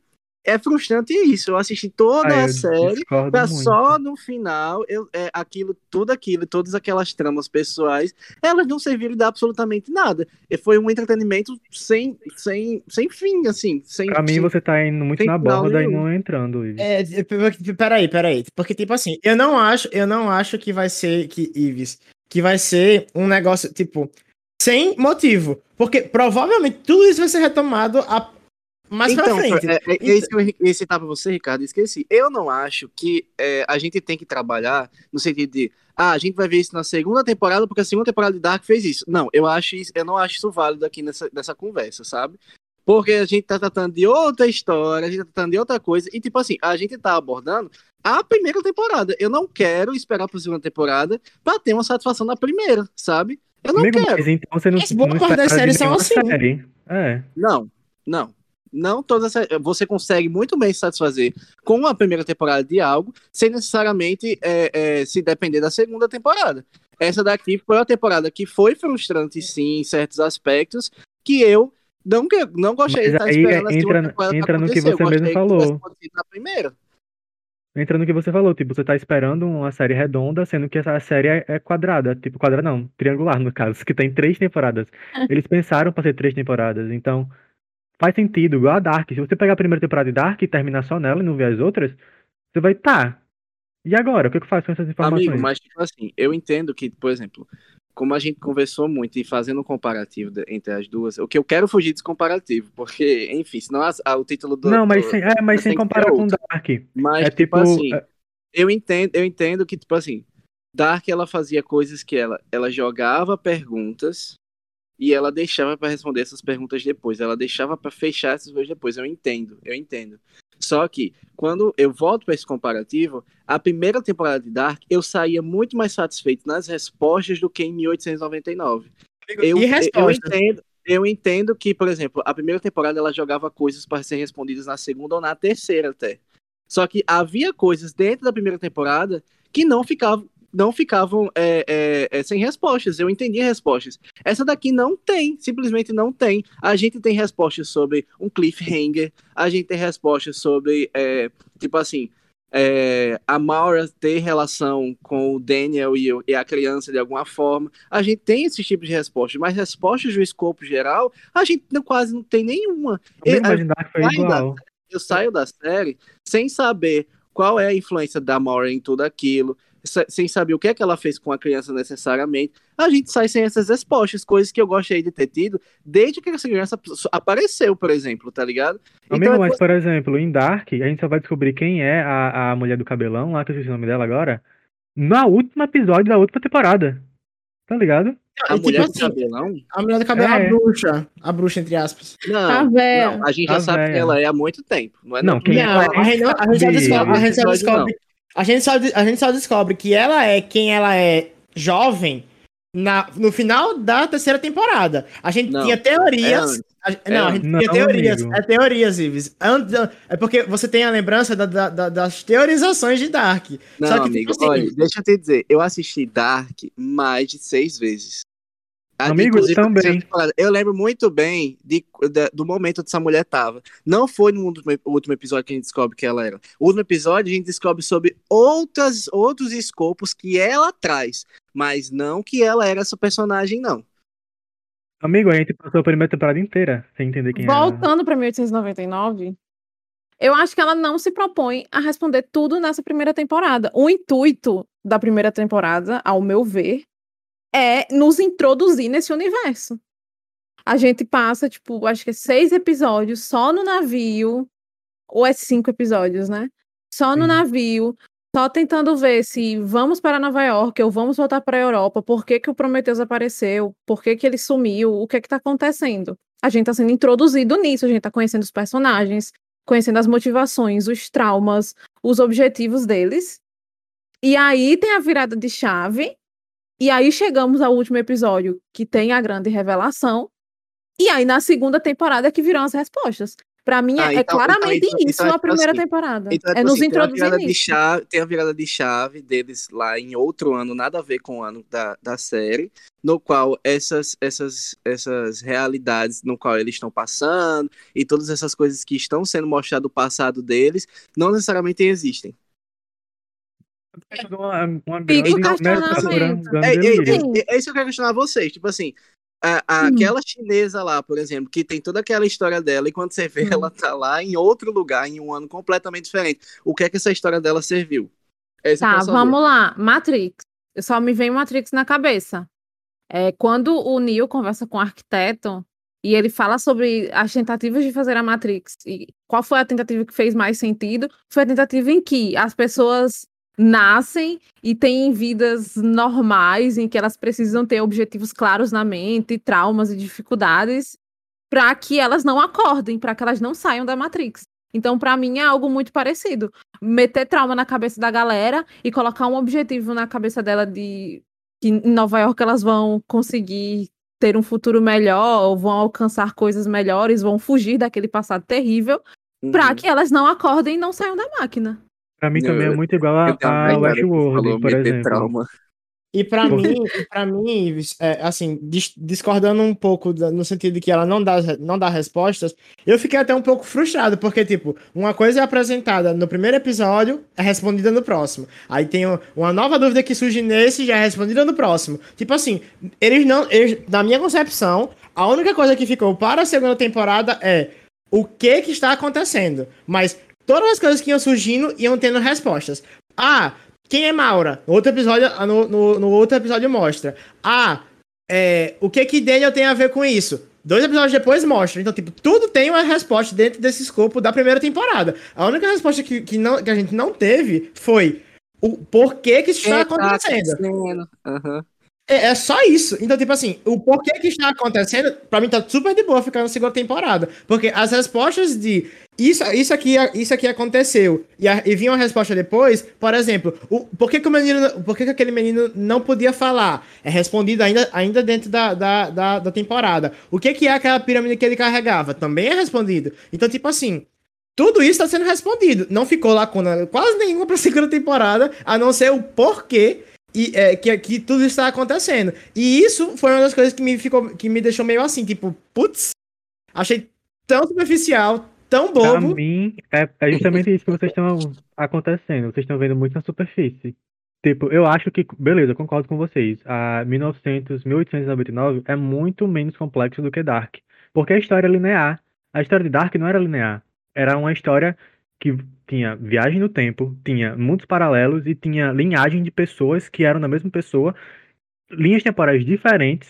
[SPEAKER 4] é frustrante isso. Eu assisti toda
[SPEAKER 2] Ah,
[SPEAKER 4] a série. Pra
[SPEAKER 2] muito.
[SPEAKER 4] só no final, eu, é, aquilo, tudo aquilo, todas aquelas tramas pessoais, elas não serviram de absolutamente nada. E foi um entretenimento sem, sem, sem fim, assim. Sem,
[SPEAKER 2] Pra mim,
[SPEAKER 4] sem-
[SPEAKER 2] você tá indo muito na borda e não entrando, Ives.
[SPEAKER 3] É, peraí, peraí. Porque, tipo assim, eu não acho, eu não acho que vai ser, que, Ives, que vai ser um negócio, tipo, sem motivo. Porque provavelmente tudo isso vai ser retomado a, mais
[SPEAKER 4] então,
[SPEAKER 3] pra frente.
[SPEAKER 4] É, é, é isso que eu ia citar pra você, Ricardo, esqueci. Eu não acho que é, a gente tem que trabalhar no sentido de, ah, a gente vai ver isso na segunda temporada porque a segunda temporada de Dark fez isso. Não, eu acho isso, eu não acho isso válido aqui nessa, nessa conversa, sabe? Porque a gente tá tratando de outra história, a gente tá tratando de outra coisa, e tipo assim, a gente tá abordando a primeira temporada. Eu não quero esperar pra segunda temporada pra ter uma satisfação na primeira, sabe? Eu não
[SPEAKER 2] Amigo,
[SPEAKER 4] quero.
[SPEAKER 2] mas então você não,
[SPEAKER 3] boa
[SPEAKER 2] não
[SPEAKER 3] das séries são assim.
[SPEAKER 2] série. É.
[SPEAKER 4] Não, não. Não todas as- você consegue muito bem se satisfazer com a primeira temporada de algo, sem necessariamente é, é, se depender da segunda temporada. Essa daqui foi uma temporada que foi frustrante, sim, em certos aspectos, que eu não, não gostei de estar
[SPEAKER 2] aí
[SPEAKER 4] esperando a segunda
[SPEAKER 2] entra-
[SPEAKER 4] temporada
[SPEAKER 2] entra no que você mesmo falou. Entra no que você falou, tipo, você tá esperando uma série redonda, sendo que essa série é, é quadrada. Tipo, quadrada não, triangular no caso, (laughs) que tem três temporadas. (laughs) Eles pensaram pra ser três temporadas, então faz sentido, igual a Dark. Se você pegar a primeira temporada de Dark e terminar só nela e não ver as outras, você vai, tá. E agora? O que eu faço com essas informações?
[SPEAKER 4] Amigo, mas tipo assim, eu entendo que, por exemplo, como a gente conversou muito e fazendo um comparativo de- entre as duas, o que eu quero fugir desse comparativo, porque, enfim, senão as- a- o título do.
[SPEAKER 2] Não, mas sem, é, mas sem comparar com. Dark.
[SPEAKER 4] mas,
[SPEAKER 2] É
[SPEAKER 4] tipo,
[SPEAKER 2] tipo.
[SPEAKER 4] assim,
[SPEAKER 2] é,
[SPEAKER 4] eu entendo, eu entendo que, tipo assim, Dark ela fazia coisas que ela, ela jogava perguntas e ela deixava pra responder essas perguntas depois. Ela deixava pra fechar essas coisas depois. Eu entendo, eu entendo. Só que quando eu volto pra esse comparativo, a primeira temporada de Dark eu saía muito mais satisfeito nas respostas do que em 1899. Eu, eu entendo, eu entendo que, por exemplo, a primeira temporada ela jogava coisas para serem respondidas na segunda ou na terceira até. Só que havia coisas dentro da primeira temporada que não ficavam, não ficavam é, é, é, sem respostas. Eu entendi respostas. Essa daqui não tem, simplesmente não tem. A gente tem respostas sobre um cliffhanger, a gente tem respostas sobre, é, tipo assim, é, a Maura ter relação com o Daniel e, e a criança de alguma forma. A gente tem esses tipos de respostas, mas respostas do escopo geral, a gente não- quase não tem nenhuma. E-
[SPEAKER 2] Amigo, mas Dark foi igual.
[SPEAKER 4] eu saio da série sem saber qual é a influência da Maura em tudo aquilo, sem saber o que é que ela fez com a criança necessariamente. A gente sai sem essas respostas, coisas que eu gostaria de ter tido desde que essa criança apareceu, por exemplo, tá ligado?
[SPEAKER 2] Amigo,
[SPEAKER 4] é
[SPEAKER 2] mas por exemplo, em Dark, a gente só vai descobrir quem é a, a mulher do cabelão, lá que eu esqueci o nome dela agora, no último episódio da última temporada. Tá ligado?
[SPEAKER 4] a
[SPEAKER 3] tipo
[SPEAKER 4] mulher do
[SPEAKER 3] assim,
[SPEAKER 4] cabelão?
[SPEAKER 3] A mulher do cabelo é
[SPEAKER 2] É.
[SPEAKER 3] a bruxa. A bruxa, entre aspas.
[SPEAKER 4] Não,
[SPEAKER 5] Tá
[SPEAKER 4] não, a gente já
[SPEAKER 2] Tá
[SPEAKER 4] sabe
[SPEAKER 2] velha.
[SPEAKER 4] quem ela é há muito tempo. Não, é
[SPEAKER 2] Não,
[SPEAKER 4] não
[SPEAKER 2] quem
[SPEAKER 3] Não,
[SPEAKER 2] ela
[SPEAKER 3] a gente, a gente descobre, a
[SPEAKER 4] Episódio
[SPEAKER 3] descobre, a gente só, a gente só descobre que ela é quem ela é jovem na, no final da terceira temporada. A gente
[SPEAKER 4] Não,
[SPEAKER 3] tinha
[SPEAKER 4] é
[SPEAKER 3] teorias.
[SPEAKER 4] antes.
[SPEAKER 3] a-
[SPEAKER 4] É
[SPEAKER 3] não, a gente
[SPEAKER 2] antes.
[SPEAKER 3] tinha
[SPEAKER 2] Não,
[SPEAKER 3] teorias.
[SPEAKER 2] amigo.
[SPEAKER 3] É teorias, Ives. É porque você tem a lembrança da- da- da- das teorizações de Dark.
[SPEAKER 4] Não,
[SPEAKER 3] Só que,
[SPEAKER 4] amigo,
[SPEAKER 3] tipo assim,
[SPEAKER 4] olha, deixa eu te dizer, eu assisti Dark mais de seis vezes. A-
[SPEAKER 2] Amigo,
[SPEAKER 4] inclusive,
[SPEAKER 2] eu
[SPEAKER 4] a terceira
[SPEAKER 2] também.
[SPEAKER 4] Eu lembro muito bem de- da- do momento onde essa mulher tava. Não foi no último, episódio que a gente descobre que ela era. O último episódio a gente descobre sobre outras, outros escopos que ela traz, mas não que ela era essa personagem, não.
[SPEAKER 2] Amigo, a gente passou a primeira temporada inteira sem entender quem era.
[SPEAKER 5] Voltando para 1899, eu acho que ela não se propõe a responder tudo nessa primeira temporada. O intuito da primeira temporada, ao meu ver, é nos introduzir nesse universo. A gente passa, tipo, acho que é seis episódios só no navio, ou é cinco episódios, né? Só no
[SPEAKER 2] Sim.
[SPEAKER 5] navio, só tentando ver se vamos para Nova York ou vamos voltar para a Europa, por que, que o Prometheus apareceu, por que, que ele sumiu, o que é que tá acontecendo. A gente tá sendo introduzido nisso, a gente tá conhecendo os personagens, conhecendo as motivações, os traumas, os objetivos deles. E aí tem a virada de chave, e aí chegamos ao último episódio, que tem a grande revelação, e aí na segunda temporada é que virão as respostas. Pra mim, é,
[SPEAKER 4] Ah,
[SPEAKER 5] é
[SPEAKER 4] então-
[SPEAKER 5] claramente
[SPEAKER 4] então- então
[SPEAKER 5] isso
[SPEAKER 4] é
[SPEAKER 5] a
[SPEAKER 4] tipo
[SPEAKER 5] primeira
[SPEAKER 4] assim,
[SPEAKER 5] temporada.
[SPEAKER 4] Então,
[SPEAKER 5] é
[SPEAKER 4] tipo
[SPEAKER 5] nos
[SPEAKER 4] assim, tem, a
[SPEAKER 5] introduzir nisso.
[SPEAKER 4] chave, tem a virada de chave deles lá em outro ano, nada a ver com o ano da, da série, no qual essas, essas, essas realidades no qual eles estão passando e todas essas coisas que estão sendo mostradas do passado deles não necessariamente existem.
[SPEAKER 2] Uma, uma grande grande
[SPEAKER 4] É, é, é, é isso que eu quero questionar vocês. Tipo assim, a- a-
[SPEAKER 5] Hum.
[SPEAKER 4] aquela chinesa lá, por exemplo, que tem toda aquela história dela, e quando você vê,
[SPEAKER 5] Hum.
[SPEAKER 4] ela tá lá em outro lugar, em um ano completamente diferente. O que é que essa história dela serviu?
[SPEAKER 5] Tá, vamos lá. Matrix. Só me vem Matrix na cabeça. É, quando o Neo conversa com o arquiteto e ele fala sobre as tentativas de fazer a Matrix e qual foi a tentativa que fez mais sentido, foi a tentativa em que as pessoas nascem e têm vidas normais, em que elas precisam ter objetivos claros na mente, traumas e dificuldades, para que elas não acordem, para que elas não saiam da Matrix. Então, para mim, é algo muito parecido meter trauma na cabeça da galera e colocar um objetivo na cabeça dela de que em Nova York elas vão conseguir ter um futuro melhor, ou vão alcançar coisas melhores, vão fugir daquele passado terrível,
[SPEAKER 4] Uhum.
[SPEAKER 5] pra que elas não acordem e não saiam da máquina.
[SPEAKER 2] Pra mim
[SPEAKER 4] Eu-
[SPEAKER 2] também é muito igual a, a Westworld, por exemplo.
[SPEAKER 4] trauma.
[SPEAKER 3] E pra
[SPEAKER 2] Por-
[SPEAKER 3] mim, pra mim, Ives, é, assim, dis- discordando um pouco no sentido de que ela não dá, não dá respostas, eu fiquei até um pouco frustrado, porque, tipo, uma coisa é apresentada no primeiro episódio, é respondida no próximo. Aí tem um- uma nova dúvida que surge nesse, já é respondida no próximo. Tipo assim, eles não. Eles, na minha concepção, a única coisa que ficou para a segunda temporada é o que que está acontecendo. Mas todas as coisas que iam surgindo iam tendo respostas. Ah, quem é Maura? No outro episódio, no, no, no outro episódio mostra. Ah, é, o que que Daniel tem a ver com isso? Dois episódios depois mostra. Então, tipo, tudo tem uma resposta dentro desse escopo da primeira temporada. A única resposta que, que, não, que a gente não teve foi o porquê que isso está acontecendo.
[SPEAKER 4] Uhum.
[SPEAKER 3] É, é, só isso. Então, tipo assim, o porquê que está acontecendo, pra mim tá super de boa ficar na segunda temporada. Porque as respostas de isso, isso, aqui, isso aqui aconteceu e, a, e vinha uma resposta depois, por exemplo, o, por que, que o menino, por que, que aquele menino não podia falar? É respondido ainda, ainda dentro da, da, da, da temporada. O que, que é aquela pirâmide que ele carregava? Também é respondido. Então, tipo assim, tudo isso está sendo respondido. Não ficou lacuna quase nenhuma para a segunda temporada, a não ser o porquê e, é, que, que tudo está acontecendo. E isso foi uma das coisas que me, ficou, que me deixou meio assim, tipo, putz, achei tão superficial, tão bobo.
[SPEAKER 2] Pra mim, é, é justamente isso que vocês estão acontecendo. Vocês estão vendo muito na superfície. Tipo, eu acho que, beleza, eu concordo com vocês. A 1900, 1899 é muito menos complexo do que Dark. Porque a história é linear. A história de Dark não era linear. Era uma história que tinha viagem no tempo, tinha mundos paralelos e tinha linhagem de pessoas que eram da mesma pessoa, linhas temporais diferentes.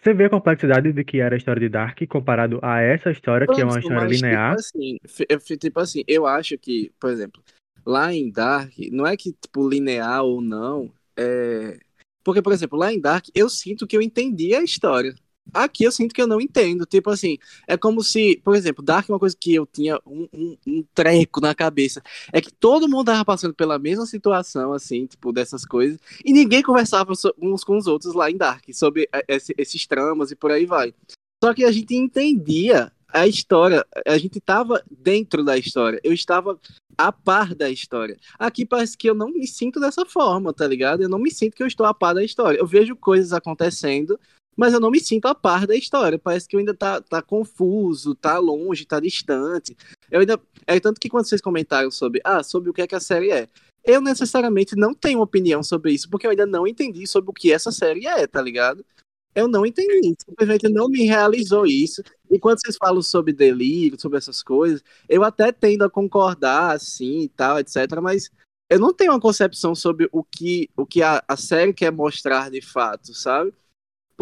[SPEAKER 2] Você vê a complexidade de que era a história de Dark comparado a essa história, que é uma história
[SPEAKER 4] Mas,
[SPEAKER 2] linear.
[SPEAKER 4] Tipo assim, eu, tipo assim, eu acho que, por exemplo, lá em Dark, não é que, tipo, linear ou não, é... Porque, por exemplo, lá em Dark, eu sinto que eu entendi a história. Aqui eu sinto que eu não entendo. Tipo assim, é como se, por exemplo, Dark é uma coisa que eu tinha um, um, um treco na cabeça. É que todo mundo tava passando pela mesma situação, assim, tipo, dessas coisas, e ninguém conversava uns com os outros lá em Dark sobre esse, esses tramas e por aí vai. Só que a gente entendia a história, a gente estava dentro da história, eu estava a par da história. Aqui parece que eu não me sinto dessa forma, tá ligado? Eu não me sinto que eu estou a par da história. Eu vejo coisas acontecendo, mas eu não me sinto a par da história. Parece que eu ainda tá, tá confuso, tá longe, tá distante. Eu ainda. É tanto que quando vocês comentaram sobre, ah, sobre o que é que a série é, eu necessariamente não tenho opinião sobre isso, porque eu ainda não entendi sobre o que essa série é, tá ligado? Eu não entendi, simplesmente não me realizou isso. E quando vocês falam sobre delírio, sobre essas coisas, eu até tendo a concordar, assim e tal, etc. Mas eu não tenho uma concepção sobre o que, o que a, a série quer mostrar de fato, sabe?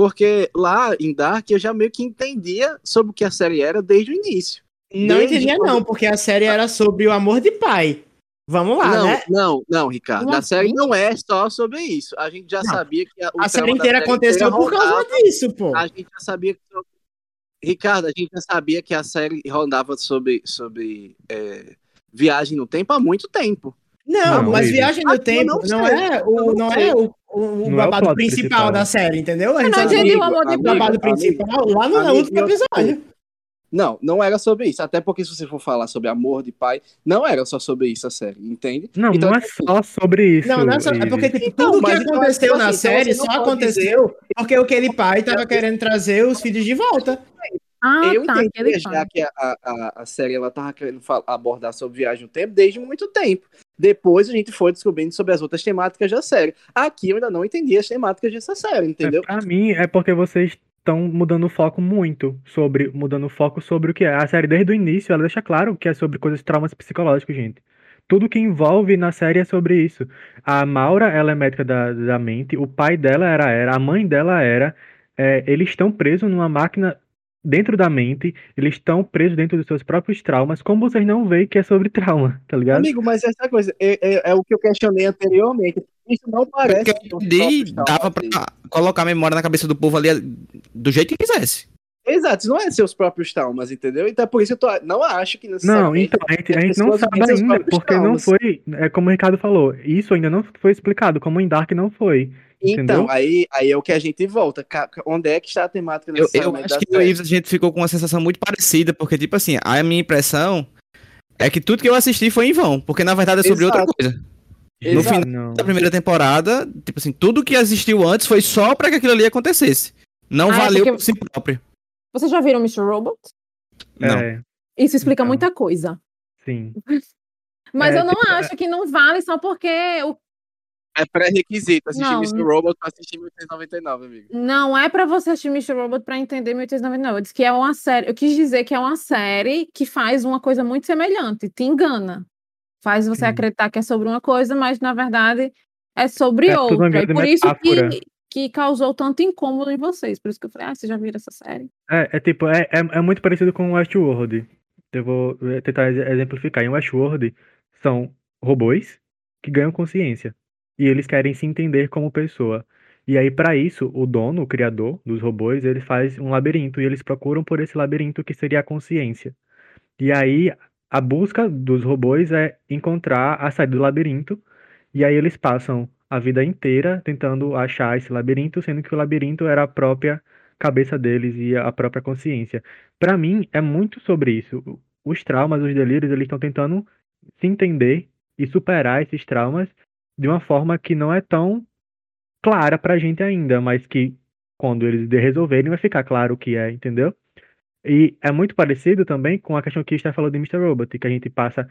[SPEAKER 4] Porque lá em Dark eu já meio que entendia sobre o que a série era desde o início.
[SPEAKER 3] Não
[SPEAKER 4] desde
[SPEAKER 3] entendia,
[SPEAKER 4] quando...
[SPEAKER 3] não, porque a série era sobre o amor de pai. Vamos lá,
[SPEAKER 4] não,
[SPEAKER 3] né?
[SPEAKER 4] Não, não, Ricardo.
[SPEAKER 3] Como
[SPEAKER 4] a série não é só sobre isso. A gente já
[SPEAKER 3] Não.
[SPEAKER 4] sabia que a,
[SPEAKER 3] A série inteira aconteceu
[SPEAKER 4] inteira
[SPEAKER 3] por causa
[SPEAKER 4] rodava-
[SPEAKER 3] disso, pô.
[SPEAKER 4] A gente já sabia que. Ricardo, a gente já sabia que a série rondava sobre, sobre é, viagem no tempo há muito tempo.
[SPEAKER 3] Não,
[SPEAKER 2] Não,
[SPEAKER 3] mas. Viagem no Tempo
[SPEAKER 4] não
[SPEAKER 3] é
[SPEAKER 4] Eu
[SPEAKER 3] o,
[SPEAKER 4] não
[SPEAKER 3] é o, o, o
[SPEAKER 2] Não é o
[SPEAKER 3] babado principal,
[SPEAKER 2] principal.
[SPEAKER 3] da série, entendeu? A gente
[SPEAKER 5] não
[SPEAKER 3] só
[SPEAKER 5] entendi o amor de
[SPEAKER 3] o
[SPEAKER 5] pai.
[SPEAKER 3] babado
[SPEAKER 4] Amigo,
[SPEAKER 3] principal lá no
[SPEAKER 4] amigo,
[SPEAKER 3] último episódio.
[SPEAKER 4] Não, não era sobre isso. Até porque se você for falar sobre amor de pai, não era só sobre isso a série, entende?
[SPEAKER 2] Não,
[SPEAKER 4] Então,
[SPEAKER 2] não é
[SPEAKER 4] assim,
[SPEAKER 2] só sobre isso.
[SPEAKER 3] Não, não é, só, é porque tipo,
[SPEAKER 4] Então,
[SPEAKER 3] tudo o que
[SPEAKER 4] então,
[SPEAKER 3] aconteceu
[SPEAKER 4] tipo
[SPEAKER 3] na
[SPEAKER 4] assim,
[SPEAKER 3] série só aconteceu porque aquele pai tava querendo trazer os filhos de volta.
[SPEAKER 5] Ah,
[SPEAKER 4] eu
[SPEAKER 5] tá,
[SPEAKER 4] entendi já
[SPEAKER 5] fã.
[SPEAKER 4] que a, a, a série ela tava querendo fal- abordar sobre viagem no tempo desde muito tempo. Depois a gente foi descobrindo sobre as outras temáticas da série. Aqui eu ainda não entendi as temáticas dessa série, entendeu?
[SPEAKER 2] É, pra mim, é porque vocês estão mudando o foco muito sobre mudando o foco sobre o que é. A série desde o início, ela deixa claro que é sobre coisas de traumas psicológicos, gente. Tudo que envolve na série é sobre isso. A Maura, ela é médica da, da mente, o pai dela era era, a mãe dela era. é, eles estão presos numa máquina dentro da mente, eles estão presos dentro dos seus próprios traumas, como vocês não veem que é sobre trauma, (laughs) tá ligado?
[SPEAKER 4] Amigo, mas essa coisa é, é- é o que eu questionei anteriormente. Isso não parece.
[SPEAKER 1] Porque eu
[SPEAKER 4] um
[SPEAKER 1] entendi,
[SPEAKER 4] trauma,
[SPEAKER 1] dava pra colocar a memória na cabeça do povo ali do jeito que quisesse.
[SPEAKER 4] Exato, isso não é seus próprios traumas, entendeu? Então é por isso que eu tô, não acho que
[SPEAKER 2] Não, então, a gente, a gente não sabe ainda, porque não
[SPEAKER 4] traumas.
[SPEAKER 2] foi, é como o Ricardo falou, isso ainda não foi explicado, como em Dark não foi.
[SPEAKER 4] Então,
[SPEAKER 2] entendeu?
[SPEAKER 4] aí, aí é o que a gente volta. Onde é que está a temática
[SPEAKER 1] Eu, eu acho que eu o
[SPEAKER 4] série?
[SPEAKER 1] Ives, a gente ficou com uma sensação muito parecida, porque, tipo assim, a minha impressão é que tudo que eu assisti foi em vão, porque na verdade é sobre outra
[SPEAKER 4] Exato.
[SPEAKER 1] coisa. No
[SPEAKER 4] Exato.
[SPEAKER 1] final
[SPEAKER 2] Não.
[SPEAKER 1] da primeira temporada, tipo assim, tudo que existiu antes foi só pra que aquilo ali acontecesse. Não
[SPEAKER 5] Ah, é
[SPEAKER 1] valeu
[SPEAKER 5] porque-
[SPEAKER 1] por si próprio.
[SPEAKER 5] Vocês já viram Mr. Robot?
[SPEAKER 1] Não.
[SPEAKER 2] É,
[SPEAKER 5] Isso explica
[SPEAKER 2] Então.
[SPEAKER 5] muita coisa.
[SPEAKER 2] sim. (laughs)
[SPEAKER 5] Mas
[SPEAKER 2] É,
[SPEAKER 5] eu não
[SPEAKER 2] tipo,
[SPEAKER 5] acho que não vale só porque o
[SPEAKER 4] É pré-requisito assistir
[SPEAKER 5] Não,
[SPEAKER 4] Mr. Robot pra assistir 1899, amigo.
[SPEAKER 5] Não é pra você assistir Mr. Robot pra entender 1899. Eu disse que é uma série. Eu quis dizer que é uma série que faz uma coisa muito semelhante, te engana. Faz você
[SPEAKER 2] Sim.
[SPEAKER 5] acreditar que é sobre uma coisa, mas na verdade é sobre
[SPEAKER 2] É
[SPEAKER 5] outra. E
[SPEAKER 2] grande
[SPEAKER 5] por isso que, que causou tanto incômodo em vocês. Por isso que eu falei, ah, vocês já viram essa série?
[SPEAKER 2] É, é tipo, é, é, é muito parecido com Westworld. Eu vou eh, tentar ex- exemplificar. Em Westworld, são robôs que ganham consciência. E eles querem se entender como pessoa. E aí, pra isso, o dono, o criador dos robôs, ele faz um labirinto. E eles procuram por esse labirinto que seria a consciência. E aí, a busca dos robôs é encontrar a saída do labirinto. E aí, eles passam a vida inteira tentando achar esse labirinto, sendo que o labirinto era a própria cabeça deles e a própria consciência. Pra mim, é muito sobre isso. Os traumas, os delírios, eles estão tentando se entender e superar esses traumas de uma forma que não é tão clara pra gente ainda, mas que quando eles resolverem vai ficar claro o que é, entendeu? E é muito parecido também com a questão que está falando de Mr. Robot, que a gente passa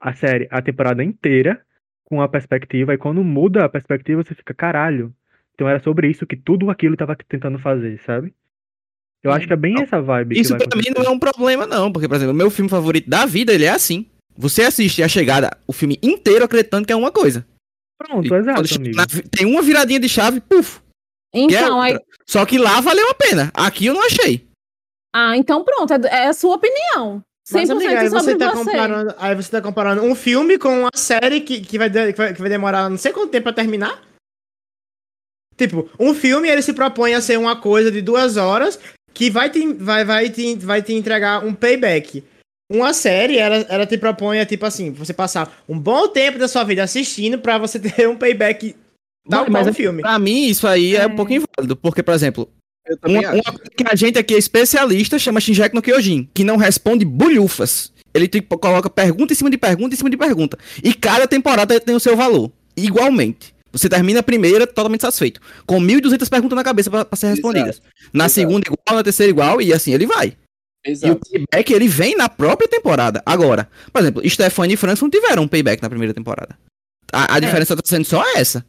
[SPEAKER 2] a série, a temporada inteira com a perspectiva, e quando muda a perspectiva, você fica, caralho. Então era sobre isso que tudo aquilo estava tentando fazer, sabe? Eu acho que é bem
[SPEAKER 1] Não,
[SPEAKER 2] essa vibe
[SPEAKER 1] Isso pra mim não é um problema, não. Porque, por exemplo, o meu filme favorito da vida, ele é assim. Você assiste a chegada, o filme inteiro acreditando que é uma coisa.
[SPEAKER 2] Pronto,
[SPEAKER 1] E
[SPEAKER 2] exato, amigo.
[SPEAKER 1] na tem uma viradinha de chave, puf. é
[SPEAKER 5] Então, aí.
[SPEAKER 1] Só que lá valeu a pena. Aqui eu não achei.
[SPEAKER 5] ah, então pronto, é, é a sua opinião. 100%
[SPEAKER 3] Mas, amiga, aí
[SPEAKER 5] sobre
[SPEAKER 3] você tá
[SPEAKER 5] você.
[SPEAKER 3] comparando, aí você tá comparando um filme com uma série que, que, vai, de- que, vai, que vai demorar não sei quanto tempo pra terminar. Tipo, um filme ele se propõe a ser uma coisa de duas horas que vai te, vai, vai te, vai te entregar um payback. Uma série, ela, ela te propõe, a, tipo assim, você passar um bom tempo da sua vida assistindo pra você (laughs) ter um payback tal
[SPEAKER 1] Mas-
[SPEAKER 3] qual
[SPEAKER 1] mas
[SPEAKER 3] um filme.
[SPEAKER 1] Pra mim, isso aí é,
[SPEAKER 5] É.
[SPEAKER 1] um pouco inválido. Porque, por exemplo, uma, uma coisa que a gente aqui é especialista chama Shinjek no Kyojin, que não responde bulhufas. Ele tipo, coloca pergunta em cima de pergunta em cima de pergunta. E cada temporada tem o seu valor. Igualmente. Você termina a primeira totalmente satisfeito. Com 1.200 perguntas na cabeça pra, pra ser respondidas. Na
[SPEAKER 4] Exato.
[SPEAKER 1] segunda igual, na terceira igual, e assim ele vai. E o
[SPEAKER 4] Exato.
[SPEAKER 1] payback, ele vem na própria temporada. Agora, por exemplo, Stephanie e Franz não tiveram um payback na primeira temporada. A, a diferença tá sendo só essa.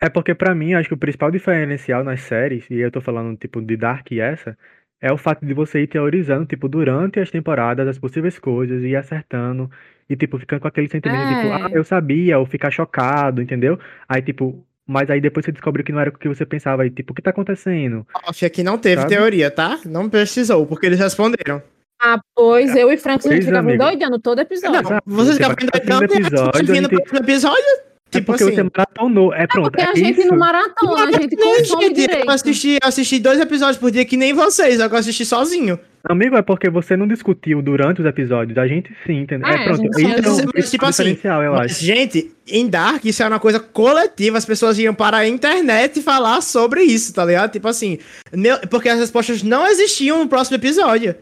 [SPEAKER 2] É porque pra mim, acho que o principal diferencial nas séries, e eu tô falando tipo de Dark e essa, é o fato de você ir teorizando, tipo, durante as temporadas, as possíveis coisas, e ir acertando, e tipo, ficando com aquele sentimento,
[SPEAKER 5] É.
[SPEAKER 2] tipo, ah, eu sabia, ou ficar chocado, entendeu? Aí, tipo, mas aí depois você descobre que não era o que você pensava, aí, tipo, o que tá acontecendo?
[SPEAKER 3] Off aqui não teve
[SPEAKER 2] Sabe?
[SPEAKER 3] teoria, tá? Não precisou, porque eles responderam.
[SPEAKER 5] Ah, pois eu e Frank a gente
[SPEAKER 2] Pois,
[SPEAKER 5] ficava
[SPEAKER 2] amigo.
[SPEAKER 5] doidando todo episódio.
[SPEAKER 3] Não, vocês
[SPEAKER 2] Tipo,
[SPEAKER 3] ficavam
[SPEAKER 2] até o segundo
[SPEAKER 3] endoidando e a gente
[SPEAKER 2] episódio, a gente-
[SPEAKER 3] episódio.
[SPEAKER 2] É
[SPEAKER 3] Tipo
[SPEAKER 2] porque
[SPEAKER 3] assim.
[SPEAKER 2] você maratonou, é pronto,
[SPEAKER 5] Porque
[SPEAKER 2] é
[SPEAKER 5] a gente
[SPEAKER 2] isso.
[SPEAKER 5] no maratona, a gente
[SPEAKER 3] Não,
[SPEAKER 5] consome
[SPEAKER 3] gente,
[SPEAKER 5] direito.
[SPEAKER 3] eu assisti, eu assisti dois episódios por dia que nem vocês, eu assisti sozinho.
[SPEAKER 2] Amigo, é porque você não discutiu durante os episódios, a gente sim, entendeu?
[SPEAKER 5] É,
[SPEAKER 2] É,
[SPEAKER 5] a
[SPEAKER 2] pronto,
[SPEAKER 5] gente
[SPEAKER 2] isso é um
[SPEAKER 3] Mas, tipo assim,
[SPEAKER 2] diferencial, eu
[SPEAKER 3] Mas,
[SPEAKER 2] acho.
[SPEAKER 3] gente, em Dark isso é uma coisa coletiva, as pessoas iam para a internet falar sobre isso, tá ligado? Tipo assim, meu- porque as respostas não existiam no próximo episódio.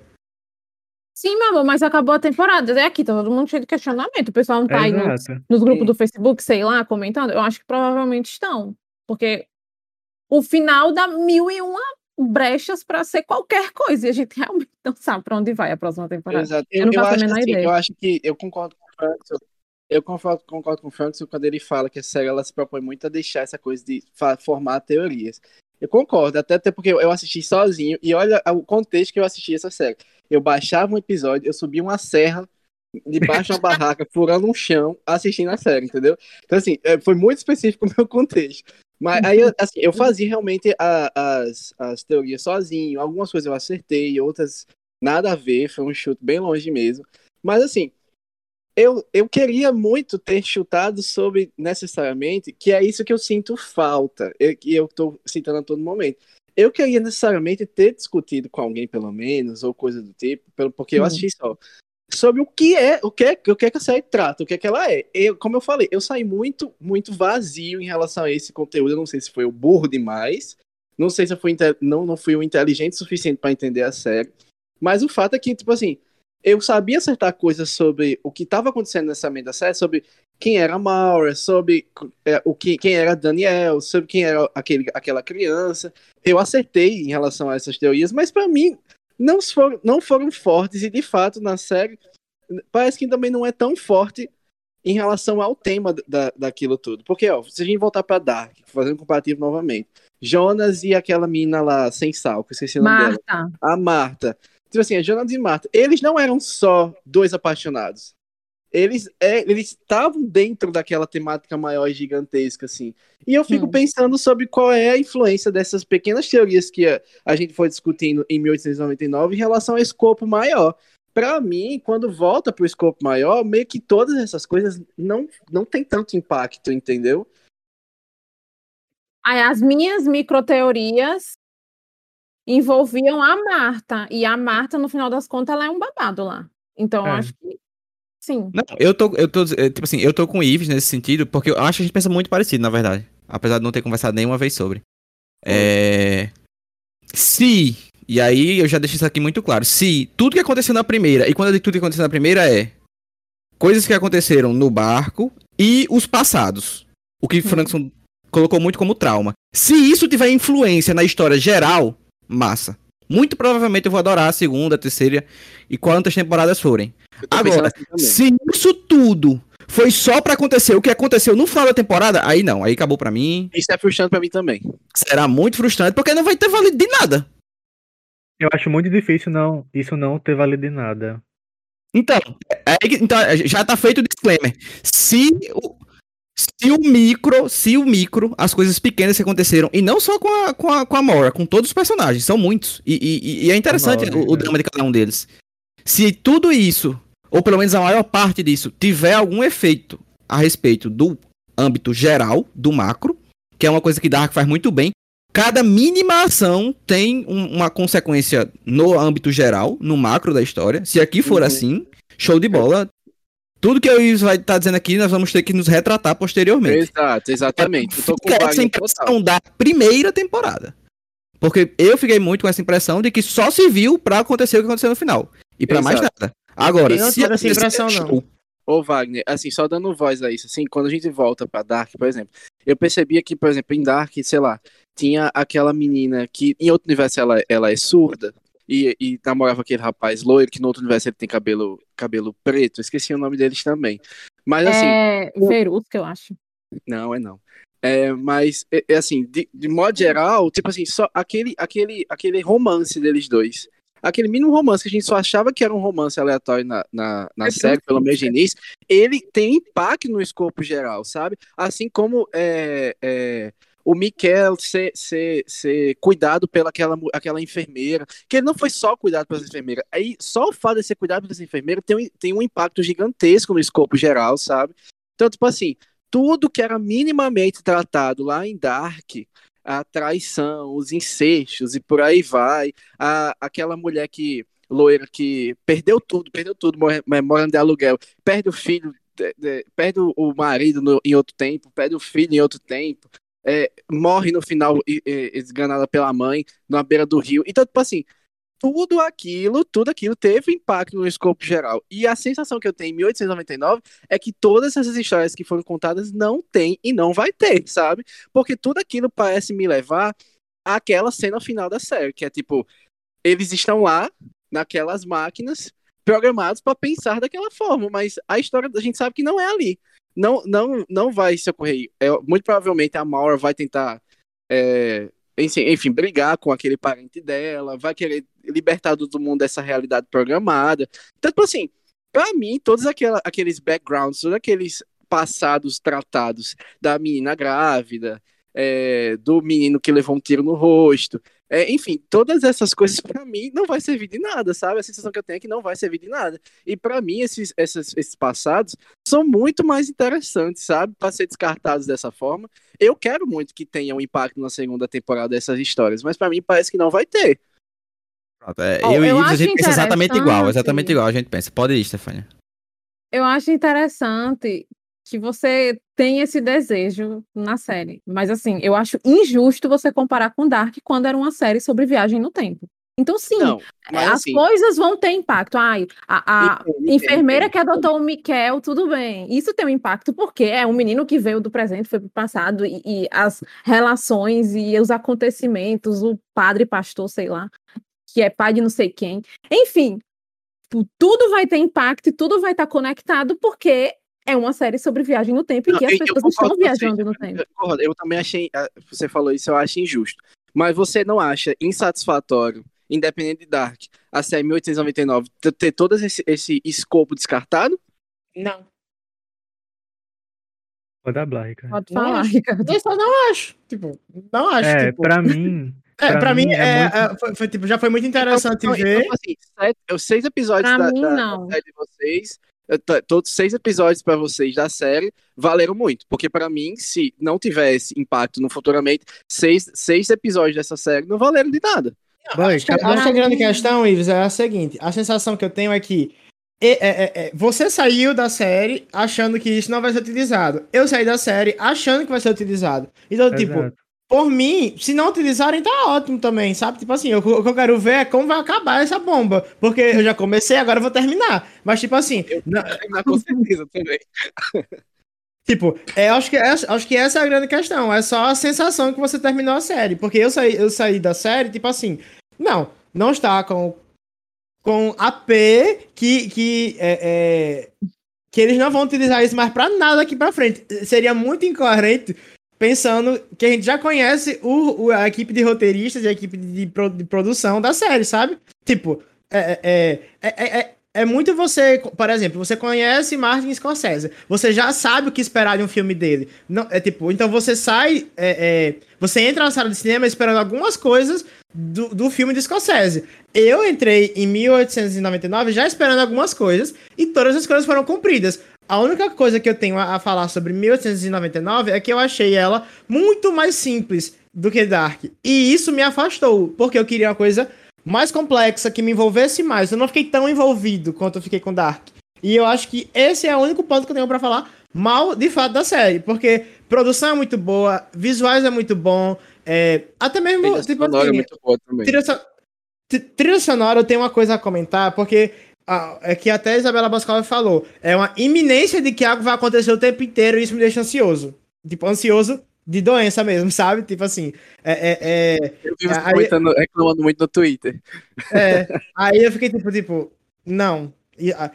[SPEAKER 5] Sim, meu amor, mas acabou a temporada. É aqui, tá todo mundo cheio de questionamento. O pessoal não tá aí no-
[SPEAKER 2] Exato.
[SPEAKER 5] nos grupos
[SPEAKER 4] Sim.
[SPEAKER 5] do Facebook, sei lá, comentando. Eu acho que provavelmente estão. Porque o final dá mil e uma brechas pra ser qualquer coisa. E a gente realmente não sabe pra onde vai a próxima temporada.
[SPEAKER 4] Exato.
[SPEAKER 5] Eu
[SPEAKER 4] Eu,
[SPEAKER 5] não
[SPEAKER 4] eu acho assim, eu acho que eu concordo com o Frankson. Eu concordo, concordo com o Frankson quando ele fala que a série ela se propõe muito a deixar essa coisa de formar teorias. Eu concordo, até, até porque eu assisti sozinho e olha o contexto que eu assisti essa série. Eu baixava um episódio, eu subia uma serra debaixo de uma barraca, furando um chão, assistindo a série, entendeu? Então, assim, é, foi muito específico o meu contexto. Mas aí, eu- assim, eu fazia realmente a- as, as teorias sozinho. Algumas coisas eu acertei, outras nada a ver, foi um chute bem longe mesmo. Mas, assim, eu, eu queria muito ter chutado sobre, necessariamente, que é isso que eu sinto falta, e que eu tô citando a todo momento. Eu queria necessariamente ter discutido com alguém, pelo menos, ou coisa do tipo, pelo, porque eu
[SPEAKER 5] Hum.
[SPEAKER 4] assisti só sobre o que é, o que é, o que é que a série trata, o que é que ela é. Eu, como eu falei, eu saí muito, muito vazio em relação a esse conteúdo. Eu não sei se foi o burro demais, não sei se eu fui não, não fui o inteligente o suficiente para entender a série. Mas o fato é que, tipo assim, eu sabia acertar coisas sobre o que estava acontecendo nessa mente da série, sobre quem era a Maura, sobre é, o que, quem era Daniel, sobre quem era aquele, aquela criança. Eu acertei em relação a essas teorias, mas para mim não foram, não foram fortes e de fato na série parece que também não é tão forte em relação ao tema da, daquilo tudo. Porque, ó, se a gente voltar pra Dark, fazendo um comparativo novamente, Jonas e aquela mina lá sem sal, que eu esqueci o nome dela,
[SPEAKER 5] Marta.
[SPEAKER 4] a Marta. Tipo assim, a Jonas e Marta, eles não eram só dois apaixonados. Eles é, eles estavam dentro daquela temática maior e gigantesca, assim. E eu fico
[SPEAKER 5] Hum.
[SPEAKER 4] pensando sobre qual é a influência dessas pequenas teorias que a, a gente foi discutindo em 1899 em relação ao escopo maior. Pra mim, quando volta pro escopo maior, meio que todas essas coisas não, não tem tanto impacto, entendeu?
[SPEAKER 5] As minhas microteorias envolviam a Marta. E a Marta, no final das contas, ela é um babado lá. Então, eu
[SPEAKER 2] É.
[SPEAKER 5] acho que sim.
[SPEAKER 1] Não, eu tô, eu tô, eh, tipo assim, eu tô com o Ives nesse sentido, porque eu acho que a gente pensa muito parecido, na verdade. Apesar de não ter conversado nenhuma vez sobre. É... Se, e aí eu já deixo isso aqui muito claro, se tudo que aconteceu na primeira, e quando eu digo tudo que aconteceu na primeira é coisas que aconteceram no barco e os passados. O que Frankson colocou muito como trauma. Se isso tiver influência na história geral, massa. Muito provavelmente eu vou adorar a segunda, a terceira e quantas temporadas forem. Agora,
[SPEAKER 4] assim
[SPEAKER 1] se isso tudo foi só pra acontecer o que aconteceu no final da temporada, aí não, aí acabou pra mim.
[SPEAKER 4] Isso é frustrante pra mim também.
[SPEAKER 1] Será muito frustrante porque não vai ter valido de nada.
[SPEAKER 2] Eu acho muito difícil não, isso não ter valido de nada.
[SPEAKER 1] Então, é, que- então já tá feito o disclaimer. Se o, se o micro, se o micro, as coisas pequenas que aconteceram, e não só com a, com a, com a Mora, com todos os personagens, são muitos. E, e- e é interessante
[SPEAKER 2] Nove,
[SPEAKER 1] o, o
[SPEAKER 2] né?
[SPEAKER 1] drama de cada um deles. Se tudo isso, ou pelo menos a maior parte disso, tiver algum efeito a respeito do âmbito geral, do macro, que é uma coisa que Dark faz muito bem, cada mínima ação tem um- uma consequência no âmbito geral, no macro da história. Se aqui for
[SPEAKER 4] Uhum.
[SPEAKER 1] assim, show de bola. Tudo que eu o Ives vai estar dizendo aqui, nós vamos ter que nos retratar posteriormente.
[SPEAKER 4] Exato, exatamente. Eu tô com
[SPEAKER 1] essa
[SPEAKER 4] Wagner total.
[SPEAKER 1] impressão da primeira temporada. Porque eu fiquei muito com essa impressão de que só se viu pra acontecer o que aconteceu no final. E pra mais nada. Agora,
[SPEAKER 3] Eu não
[SPEAKER 1] se
[SPEAKER 3] essa impressão, não.
[SPEAKER 1] show.
[SPEAKER 4] Ô, Wagner, assim, só dando voz a isso, assim, quando a gente volta pra Dark, por exemplo, eu percebia que, por exemplo, em Dark, sei lá, tinha aquela menina que em outro universo ela, ela é surda e, e namorava com aquele rapaz loiro, que no outro universo ele tem cabelo, cabelo preto, esqueci o nome deles também. Mas assim,
[SPEAKER 5] É Verusca, eu acho.
[SPEAKER 4] não, é não. É, mas, é, é assim, de, de modo geral, tipo assim, só aquele, aquele, aquele romance deles dois. Aquele mínimo romance que a gente só achava que era um romance aleatório na, na, na
[SPEAKER 5] É
[SPEAKER 4] série, pelo menos de início, ele tem impacto no escopo geral, sabe? Assim como é, é, o Mikel ser, ser, ser cuidado pela aquela, aquela enfermeira, que ele não foi só cuidado pela enfermeira, aí só o fato de ser cuidado pela enfermeira tem um, tem um impacto gigantesco no escopo geral, sabe? Então, tipo assim, tudo que era minimamente tratado lá em Dark, a traição, os incestos e por aí vai, a, aquela mulher que loira que perdeu tudo, perdeu tudo, é, morando de aluguel, perde o filho, de- de- perde o- marido no- em outro tempo, perde o filho em outro tempo, é, morre no final e- esganada pela mãe na beira do rio. Então, tipo assim, tudo aquilo, tudo aquilo teve impacto no escopo geral. E a sensação que eu tenho em 1899 é que todas essas histórias que foram contadas não tem e não vai ter, sabe? Porque tudo aquilo parece me levar àquela cena final da série, que é tipo, eles estão lá naquelas máquinas programados para pensar daquela forma, mas a história a gente sabe que não é ali. Não, não, não vai se ocorrer. É, muito provavelmente a Maura vai tentar, é, enfim, brigar com aquele parente dela, vai querer libertar todo mundo dessa realidade programada. Então, tipo assim, pra mim, todos aquela, aqueles backgrounds, todos aqueles passados tratados da menina grávida, é, do menino que levou um tiro no rosto, é, enfim, todas essas coisas (laughs) pra mim não vai servir de nada, sabe? A sensação que eu tenho é que não vai servir de nada. E pra mim esses, esses, esses passados são muito mais interessantes, sabe? Pra ser descartados dessa forma. Eu quero muito que tenha um impacto na segunda temporada dessas histórias, mas pra mim parece que não vai ter.
[SPEAKER 1] Pronto, é, eu e
[SPEAKER 5] eu
[SPEAKER 1] Ives, a gente pensa exatamente igual,
[SPEAKER 5] interessante-
[SPEAKER 1] exatamente igual a gente pensa. Pode ir, Stefania.
[SPEAKER 5] Eu acho interessante que você tem esse desejo na série. Mas, assim, eu acho injusto você comparar com Dark quando era uma série sobre viagem no tempo. Então, sim,
[SPEAKER 4] Não,
[SPEAKER 5] as
[SPEAKER 4] assim,
[SPEAKER 5] coisas vão ter impacto. Ai, a, a
[SPEAKER 4] Entendo,
[SPEAKER 5] enfermeira
[SPEAKER 4] entendo.
[SPEAKER 5] que adotou o Miquel, tudo bem. Isso tem um impacto porque é um menino que veio do presente, foi pro passado, e, e as relações e os acontecimentos, o padre pastor, sei lá, que é pai de não sei quem. Enfim, tu- tudo vai ter impacto e tudo vai estar conectado porque é uma série sobre viagem no tempo em
[SPEAKER 4] Não,
[SPEAKER 5] que as pessoas
[SPEAKER 4] concordo
[SPEAKER 5] estão viajando no tempo.
[SPEAKER 4] Eu concordo, Eu também achei. ah, Você falou isso, eu acho injusto. Mas você não acha insatisfatório, independente de Dark, a série 1899 ter- todo esse, esse escopo descartado?
[SPEAKER 3] Não.
[SPEAKER 2] Pode hablar, Ricardo.
[SPEAKER 5] Pode falar. Ricardo.
[SPEAKER 3] Eu só não acho. Tipo, não acho.
[SPEAKER 2] É,
[SPEAKER 3] tipo,
[SPEAKER 2] pra mim. (laughs)
[SPEAKER 3] é, pra, mim, é,
[SPEAKER 2] muito-
[SPEAKER 3] é, foi, foi, tipo, já foi muito interessante
[SPEAKER 4] Então,
[SPEAKER 3] ver.
[SPEAKER 4] então, assim, sete- seis episódios
[SPEAKER 5] Pra
[SPEAKER 4] da,
[SPEAKER 5] mim,
[SPEAKER 4] da- da série de vocês, todos os seis episódios pra vocês da série valeram muito. Porque pra mim, se não tivesse impacto no futuramente, seis, seis episódios dessa série não valeram de nada.
[SPEAKER 3] Acho que a grande questão, Ives, é a seguinte: a sensação que eu tenho é que é- é- é, você saiu da série achando que isso não vai ser utilizado. Eu saí da série achando que vai ser utilizado. Então, tipo,
[SPEAKER 2] Exato.
[SPEAKER 3] Por mim, se não utilizarem, tá ótimo também, sabe? Tipo assim, o, o que eu quero ver é como vai acabar essa bomba. Porque eu já comecei, agora eu vou terminar. Mas, tipo assim, na-
[SPEAKER 4] Mas com certeza também. (laughs)
[SPEAKER 3] Tipo, é, acho, que essa, acho que essa é a grande questão. É só a sensação que você terminou a série. Porque eu saí, eu saí da série, tipo assim, não, não está com, com AP que, que, é, é, que eles não vão utilizar isso mais pra nada aqui pra frente. Seria muito incoerente pensando que a gente já conhece o, o- a equipe de roteiristas e a equipe de, pro- de produção da série, sabe? Tipo, é, é, é, é, é muito você, por exemplo, você conhece Martin Scorsese, você já sabe o que esperar de um filme dele. Não, é tipo, então você sai, é, é, você entra na sala de cinema esperando algumas coisas do, do filme de Scorsese. Eu entrei em 1899 já esperando algumas coisas e todas as coisas foram cumpridas. A única coisa que eu tenho a, a falar sobre 1899 é que eu achei ela muito mais simples do que Dark. E isso me afastou, porque eu queria uma coisa mais complexa, que me envolvesse mais. Eu não fiquei tão envolvido quanto eu fiquei com Dark. E eu acho que esse é o único ponto que eu tenho pra falar mal, de fato, da série. Porque produção é muito boa, visuais é muito bom, é, até mesmo,
[SPEAKER 4] Trilha
[SPEAKER 3] tipo
[SPEAKER 4] sonora é
[SPEAKER 3] assim,
[SPEAKER 4] muito boa também.
[SPEAKER 3] trilha, trilha sonora eu tenho uma coisa a comentar, porque ah, é que até a Isabela Boscova falou, é uma iminência de que algo vai acontecer o tempo inteiro e isso me deixa ansioso. Tipo, ansioso de doença mesmo, (laughs) sabe? Tipo assim, é, é, é,
[SPEAKER 4] Eu vi você
[SPEAKER 3] aí-
[SPEAKER 4] reclamando muito no Twitter.
[SPEAKER 3] é, aí eu fiquei tipo, tipo, não. E, ah,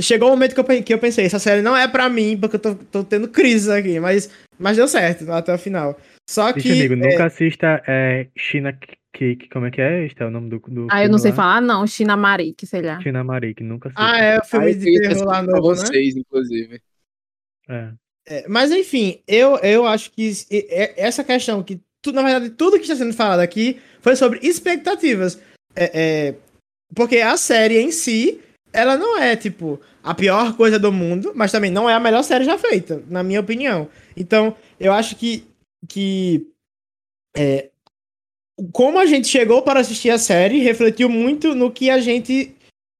[SPEAKER 3] chegou o momento que eu, que eu pensei, essa série não é pra mim, porque eu tô, tô tendo crise aqui, mas, mas deu certo até o final. Só que.
[SPEAKER 2] Deixa amigo,
[SPEAKER 3] é,
[SPEAKER 2] nunca assista é, China Cake, como é que é? Este é o nome do, do
[SPEAKER 5] Ah, eu não sei
[SPEAKER 2] lá.
[SPEAKER 5] falar, não. China Marique, sei lá.
[SPEAKER 2] China Marik, nunca assista.
[SPEAKER 3] Ah, é o filme de terror lá novo, né?
[SPEAKER 4] vocês, inclusive.
[SPEAKER 2] É.
[SPEAKER 3] É, mas enfim, eu, eu acho que essa questão que, tu, na verdade, tudo que está sendo falado aqui foi sobre expectativas. É, é, porque a série em si, ela não é, tipo, a pior coisa do mundo, mas também não é a melhor série já feita, na minha opinião. Então, eu acho que, que é, como a gente chegou para assistir a série, refletiu muito no que a gente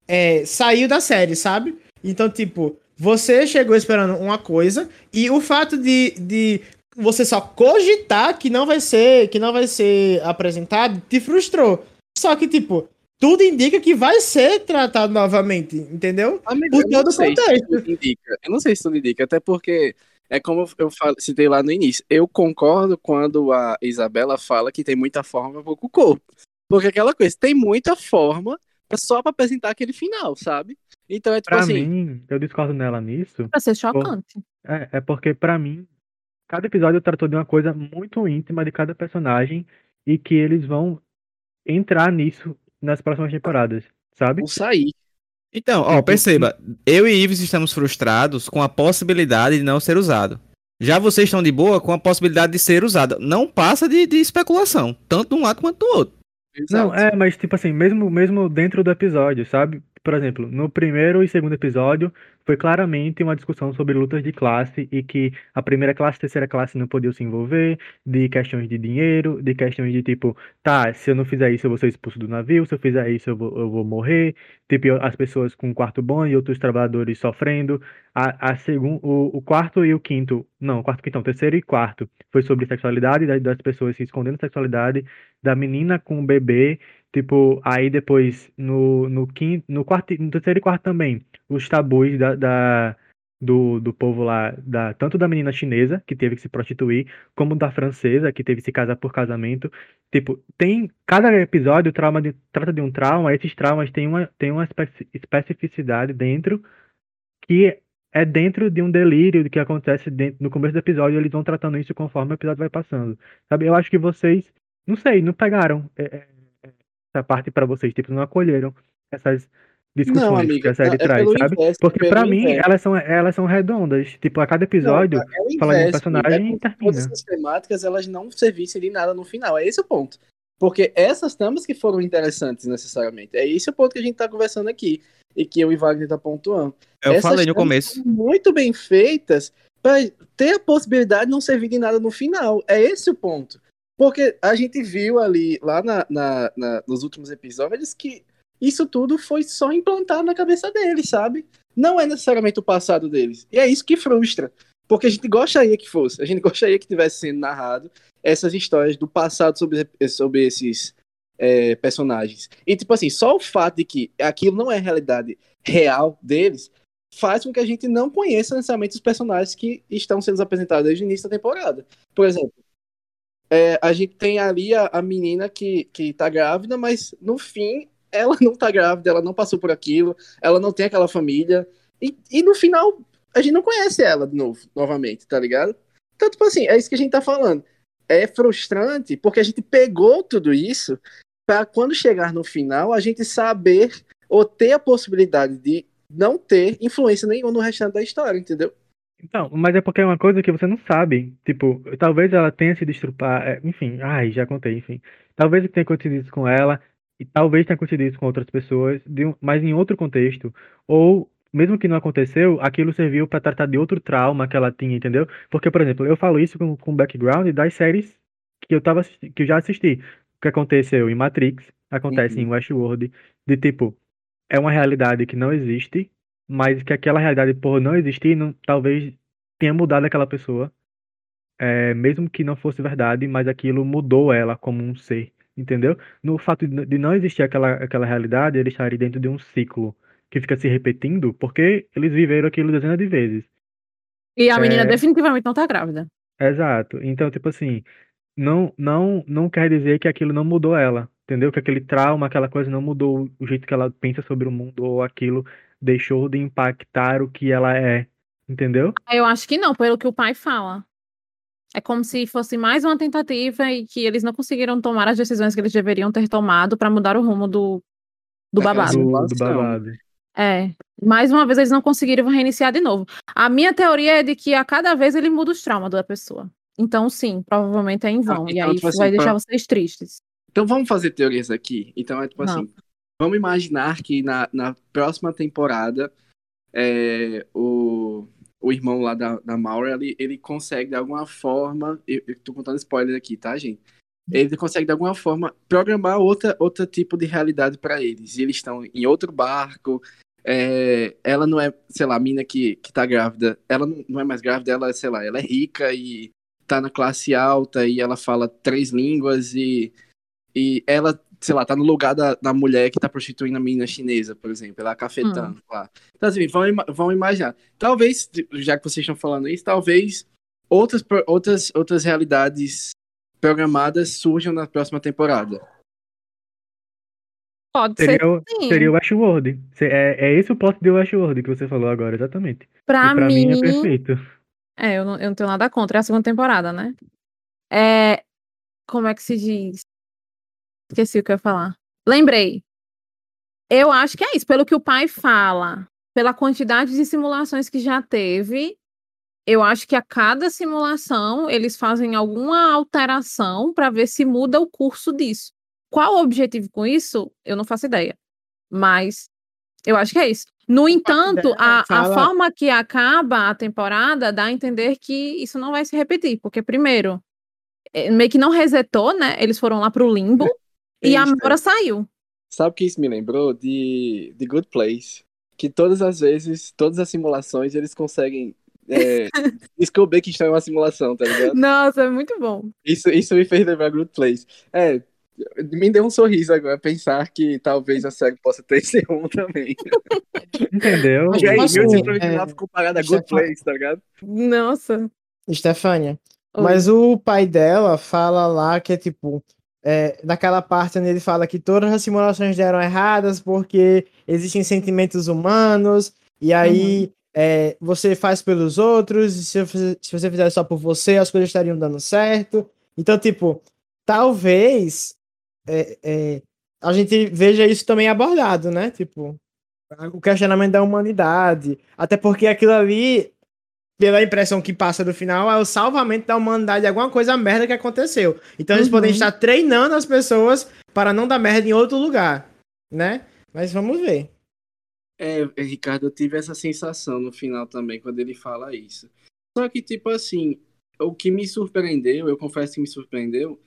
[SPEAKER 3] é, saiu da série, sabe? Então, tipo, você chegou esperando uma coisa e o fato de, de você só cogitar que não vai ser que não vai ser apresentado te frustrou. Só que, tipo, tudo indica que vai ser tratado novamente, entendeu?
[SPEAKER 4] Amigo,
[SPEAKER 3] Por todo o
[SPEAKER 4] se
[SPEAKER 3] contexto.
[SPEAKER 4] tudo indica. Eu não sei se tudo indica, até porque é como eu falo, citei lá no início. Eu concordo quando a Isabela fala que tem muita forma pouco corpo. Porque aquela coisa, tem muita forma é só pra apresentar aquele final, sabe? Então é tipo
[SPEAKER 2] Pra
[SPEAKER 4] assim,
[SPEAKER 2] mim, eu discordo nela nisso.
[SPEAKER 5] Pra ser chocante.
[SPEAKER 2] É, é porque, pra mim, cada episódio tratou de uma coisa muito íntima de cada personagem e que eles vão entrar nisso nas próximas temporadas, sabe?
[SPEAKER 4] vão sair.
[SPEAKER 1] Então, ó, perceba, eu e Ives estamos frustrados com a possibilidade de não ser usado. Já vocês estão de boa com a possibilidade de ser usado. Não passa de, de especulação, tanto de um lado quanto do outro.
[SPEAKER 2] Não, é, mas tipo assim, mesmo, mesmo dentro do episódio, sabe? Por exemplo, no primeiro e segundo episódio foi claramente uma discussão sobre lutas de classe e que a primeira classe e a terceira classe não podiam se envolver, de questões de dinheiro, de questões de tipo, tá, se eu não fizer isso eu vou ser expulso do navio, se eu fizer isso eu vou, eu vou morrer, tipo, as pessoas com um quarto bom e outros trabalhadores sofrendo. A, a segun, o, o quarto e o quinto, não, quarto quinto, o terceiro e quarto foi sobre sexualidade, da- das pessoas se escondendo sexualidade, da menina com o bebê, tipo, aí depois no, no quinto, no quarto, no terceiro e quarto também, os tabus da, da- do, do povo lá, da, tanto da menina chinesa, que teve que se prostituir, como da francesa, que teve que se casar por casamento. Tipo, tem, cada episódio trauma de, trata de um trauma, esses traumas têm uma, têm uma especi- especificidade dentro que é dentro de um delírio que acontece dentro, no começo do episódio, eles vão tratando isso conforme o episódio vai passando. Sabe? Eu acho que vocês, não sei, não pegaram é, é, essa parte pra vocês, tipo, não acolheram essas discussões
[SPEAKER 4] Não,
[SPEAKER 2] que
[SPEAKER 4] amiga,
[SPEAKER 2] a série
[SPEAKER 4] não, é
[SPEAKER 2] traz, sabe?
[SPEAKER 4] inverso,
[SPEAKER 2] Porque
[SPEAKER 4] pelo
[SPEAKER 2] pra mim,
[SPEAKER 4] inverso.
[SPEAKER 2] elas são, elas são redondas. Tipo, a cada episódio
[SPEAKER 4] Não, é
[SPEAKER 2] fala de um
[SPEAKER 4] inverso,
[SPEAKER 2] personagem
[SPEAKER 4] é
[SPEAKER 2] e termina.
[SPEAKER 4] Todas essas temáticas elas não servissem de nada no final. É esse o ponto. Porque essas tramas que foram interessantes necessariamente. É esse o ponto que a gente tá conversando aqui. E que eu e Wagner tá pontuando.
[SPEAKER 1] Eu
[SPEAKER 4] Essas
[SPEAKER 1] falei no começo.
[SPEAKER 4] Muito bem feitas para ter a possibilidade de não servir de nada no final. É esse o ponto. Porque a gente viu ali, lá na, na- na- nos últimos episódios, que isso tudo foi só implantado na cabeça deles, sabe? Não é necessariamente o passado deles. E é isso que frustra. Porque a gente gostaria que fosse. A gente (laughs) gostaria que tivesse sendo narrado essas histórias do passado sobre, sobre esses é, personagens. E, tipo assim, só o fato de que aquilo não é a realidade real deles faz com que a gente não conheça necessariamente os personagens que estão sendo apresentados desde o início da temporada. Por exemplo, é, a gente tem ali a, a menina que, que tá grávida, mas no fim ela (laughs) não tá grávida, ela não passou por aquilo, ela não tem aquela família. E, e no final a gente não conhece ela de novo, novamente, tá ligado? Então, tipo assim, é isso que a gente tá falando. É frustrante porque a gente pegou tudo isso para quando chegar no final a gente saber ou ter a possibilidade de não ter influência nenhuma no restante da história, entendeu?
[SPEAKER 2] Então, mas é porque é uma coisa que você não sabe. Tipo, talvez ela tenha sido estrupar. é, enfim, ai, já contei, enfim. Talvez tenha acontecido isso com ela, e talvez tenha acontecido isso com outras pessoas, de um- mas em outro contexto. Ou, mesmo que não aconteceu, aquilo serviu pra tratar de outro trauma que ela tinha, entendeu? Porque, por exemplo, eu falo isso com, com o background das séries que eu tava assisti- que eu já assisti. O que aconteceu em Matrix, acontece
[SPEAKER 4] Uhum.
[SPEAKER 2] em Westworld, de tipo, é uma realidade que não existe, mas que aquela realidade, por não existir, não, talvez tenha mudado aquela pessoa, é, mesmo que não fosse verdade, mas aquilo mudou ela como um ser, entendeu? No fato de não existir aquela, aquela realidade, eles estarem dentro de um ciclo que fica se repetindo, porque eles viveram aquilo dezenas de vezes.
[SPEAKER 5] E a menina
[SPEAKER 2] É.
[SPEAKER 5] definitivamente não tá grávida.
[SPEAKER 2] Exato. Então, tipo assim, não, não, não quer dizer que aquilo não mudou ela, entendeu? Que aquele trauma, aquela coisa não mudou o jeito que ela pensa sobre o mundo ou aquilo deixou de impactar o que ela é, entendeu?
[SPEAKER 5] Eu acho que não, pelo que o pai fala. É como se fosse mais uma tentativa e que eles não conseguiram tomar as decisões que eles deveriam ter tomado pra mudar o rumo do, do
[SPEAKER 4] Daquela
[SPEAKER 5] babado.
[SPEAKER 2] Do, do babado.
[SPEAKER 5] É. Mais uma vez eles não conseguiram reiniciar de novo. A minha teoria é de que a cada vez ele muda os traumas da pessoa. Então, sim, provavelmente é em vão. e
[SPEAKER 4] então,
[SPEAKER 5] aí
[SPEAKER 4] tipo assim,
[SPEAKER 5] vai deixar
[SPEAKER 4] pra-
[SPEAKER 5] vocês tristes.
[SPEAKER 4] Então vamos fazer teorias aqui. Então é tipo
[SPEAKER 5] Não.
[SPEAKER 4] assim, vamos imaginar que na, na próxima temporada é, o, o irmão lá da, da Maura, ele, ele consegue de alguma forma, eu, eu tô contando spoiler aqui, tá, gente? Ele consegue de alguma forma programar outra, outro tipo de realidade para eles. E eles estão em outro barco. é, ela não é, sei lá, a mina que, que tá grávida, ela não, não é mais grávida, ela, sei lá, ela é rica e tá na classe alta e ela fala três línguas e, e ela, sei lá, tá no lugar da, da mulher que tá prostituindo a menina chinesa, por exemplo, ela é cafetando lá. Então, assim, vão, vão imaginar. Talvez, já que vocês estão falando isso, talvez outras, outras, outras realidades programadas surjam na próxima temporada.
[SPEAKER 5] Pode ser
[SPEAKER 2] Seria, o-
[SPEAKER 5] sim.
[SPEAKER 2] seria o Westworld. É, é esse o plot de Westworld que você falou agora, exatamente.
[SPEAKER 5] Pra,
[SPEAKER 2] pra mim,
[SPEAKER 5] mim,
[SPEAKER 2] é perfeito.
[SPEAKER 5] É, eu não, eu não tenho nada contra. É a segunda temporada, né? É. Como é que se diz? Esqueci o que eu ia falar. Lembrei. Eu acho que é isso. Pelo que o pai fala, pela quantidade de simulações que já teve, eu acho que a cada simulação eles fazem alguma alteração para ver se muda o curso disso. Qual o objetivo com isso? Eu não faço ideia. Mas eu acho que é isso. No entanto,
[SPEAKER 3] dela
[SPEAKER 5] a, a
[SPEAKER 3] fala-
[SPEAKER 5] forma que acaba a temporada dá a entender que isso não vai se repetir, porque primeiro, eh, meio que não resetou, né? Eles foram lá pro limbo e a
[SPEAKER 4] Isso.
[SPEAKER 5] Mora saiu.
[SPEAKER 4] Sabe o que isso me lembrou? De The Good Place. Que todas as vezes, todas as simulações, eles conseguem é, (laughs) descobrir que estão em uma simulação, tá ligado?
[SPEAKER 5] Nossa, é muito bom.
[SPEAKER 4] Isso, isso me fez lembrar Good Place. É, me deu um sorriso agora pensar que talvez a série possa ter (laughs) esse rumo também.
[SPEAKER 2] Entendeu?
[SPEAKER 4] E aí,
[SPEAKER 3] assim,
[SPEAKER 4] 1899
[SPEAKER 3] é,
[SPEAKER 4] comparado a
[SPEAKER 3] é
[SPEAKER 4] Good Place, tá ligado?
[SPEAKER 5] Nossa.
[SPEAKER 3] Estefânia.
[SPEAKER 5] Oi.
[SPEAKER 3] Mas o pai dela fala lá que é tipo. É, naquela parte onde ele fala que todas as simulações deram erradas porque existem sentimentos humanos, e aí é, você faz pelos outros, e se você, se você fizer só por você, as coisas estariam dando certo. Então, tipo, talvez é, é, a gente veja isso também abordado, né? Tipo, o questionamento da humanidade. Até porque aquilo ali, pela impressão que passa no final, é o salvamento da humanidade de alguma coisa merda que aconteceu. Então eles
[SPEAKER 5] Uhum.
[SPEAKER 3] podem estar treinando as pessoas para não dar merda em outro lugar, né? Mas vamos ver.
[SPEAKER 4] É, Ricardo, eu tive essa sensação no final também, quando ele fala isso. Só que, tipo assim, o que me surpreendeu, eu confesso que me surpreendeu,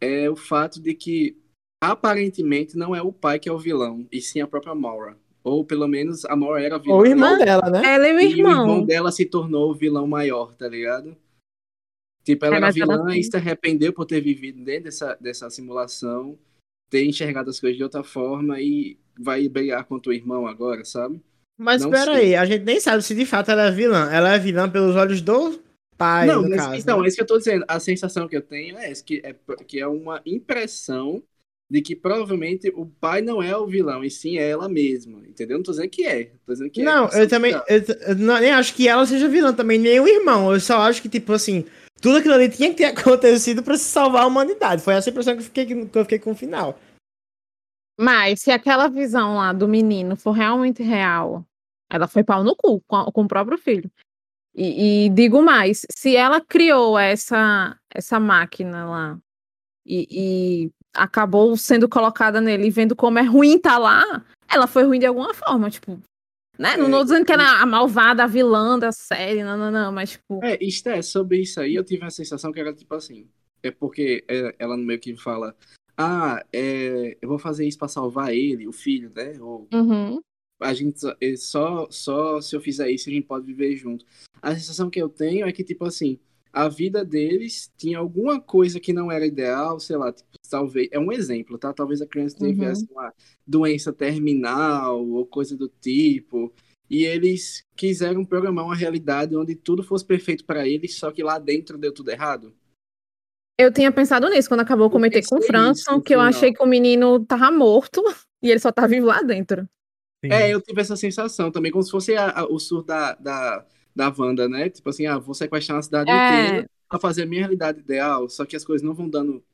[SPEAKER 4] é o fato de que aparentemente não é o pai que é o vilão, e sim a própria Maura. Ou pelo menos a Maura era vilã.
[SPEAKER 3] Ou o irmão dela, né?
[SPEAKER 5] Ela e o
[SPEAKER 4] E o irmão
[SPEAKER 5] irmão.
[SPEAKER 4] dela se tornou o vilão maior, tá ligado? Tipo, ela
[SPEAKER 5] É,
[SPEAKER 4] era
[SPEAKER 5] ela
[SPEAKER 4] vilã
[SPEAKER 5] tem-
[SPEAKER 4] e se arrependeu por ter vivido dentro dessa, dessa simulação, ter enxergado as coisas de outra forma e vai brigar contra o irmão agora, sabe?
[SPEAKER 3] Mas
[SPEAKER 4] Não
[SPEAKER 3] espera
[SPEAKER 4] sei.
[SPEAKER 3] aí, a gente nem sabe se de fato ela é vilã. Ela é vilã pelos olhos do pai,
[SPEAKER 4] não,
[SPEAKER 3] no
[SPEAKER 4] mas
[SPEAKER 3] caso.
[SPEAKER 4] então,
[SPEAKER 3] né?
[SPEAKER 4] é isso que eu tô dizendo. A sensação que eu tenho é essa, que é, que é uma impressão de que provavelmente o pai não é o vilão, e sim é ela mesma, entendeu? Não tô dizendo que é, tô dizendo que
[SPEAKER 3] Não,
[SPEAKER 4] é.
[SPEAKER 3] eu também. Eu, eu não- nem acho que ela seja vilã também, nem o irmão. Eu só acho que, tipo assim, tudo aquilo ali tinha que ter (laughs) acontecido pra se salvar a humanidade. Foi essa impressão que eu fiquei, que eu fiquei com o final.
[SPEAKER 5] Mas se aquela visão lá do menino for realmente real, ela foi pau no cu com, com o próprio filho. E, e digo mais, se ela criou essa, essa máquina lá e, e acabou sendo colocada nele e vendo como é ruim tá lá, ela foi ruim de alguma forma, tipo. Né? Não
[SPEAKER 4] É,
[SPEAKER 5] tô dizendo que ela é a malvada, a vilã da série, não, não, não, mas tipo.
[SPEAKER 4] É, isto é, sobre isso aí eu tive a sensação que era tipo assim. É porque é, ela no meio que fala, ah, é, eu vou fazer isso pra salvar ele, o filho, né? Ou
[SPEAKER 5] uhum.
[SPEAKER 4] a gente é, só, só se eu fizer isso a gente pode viver junto. A sensação que eu tenho é que, tipo assim, a vida deles tinha alguma coisa que não era ideal, sei lá, tipo, talvez, é um exemplo, tá? Talvez a criança
[SPEAKER 5] Uhum.
[SPEAKER 4] tivesse uma doença terminal ou coisa do tipo, e eles quiseram programar uma realidade onde tudo fosse perfeito pra eles, só que lá dentro deu tudo errado.
[SPEAKER 5] Eu tinha pensado nisso quando acabou o
[SPEAKER 4] Eu
[SPEAKER 5] comitê com o
[SPEAKER 4] pensei
[SPEAKER 5] Franson, que eu achei que o menino tava morto (laughs) e ele só tá vivo lá dentro.
[SPEAKER 2] Sim.
[SPEAKER 4] É, eu tive essa sensação também, como se fosse a- a- o surto da, da, da Wanda, né? Tipo assim, ah, vou sequestrar uma cidade
[SPEAKER 5] É.
[SPEAKER 4] inteira pra fazer a minha realidade ideal, só que as coisas não vão dando.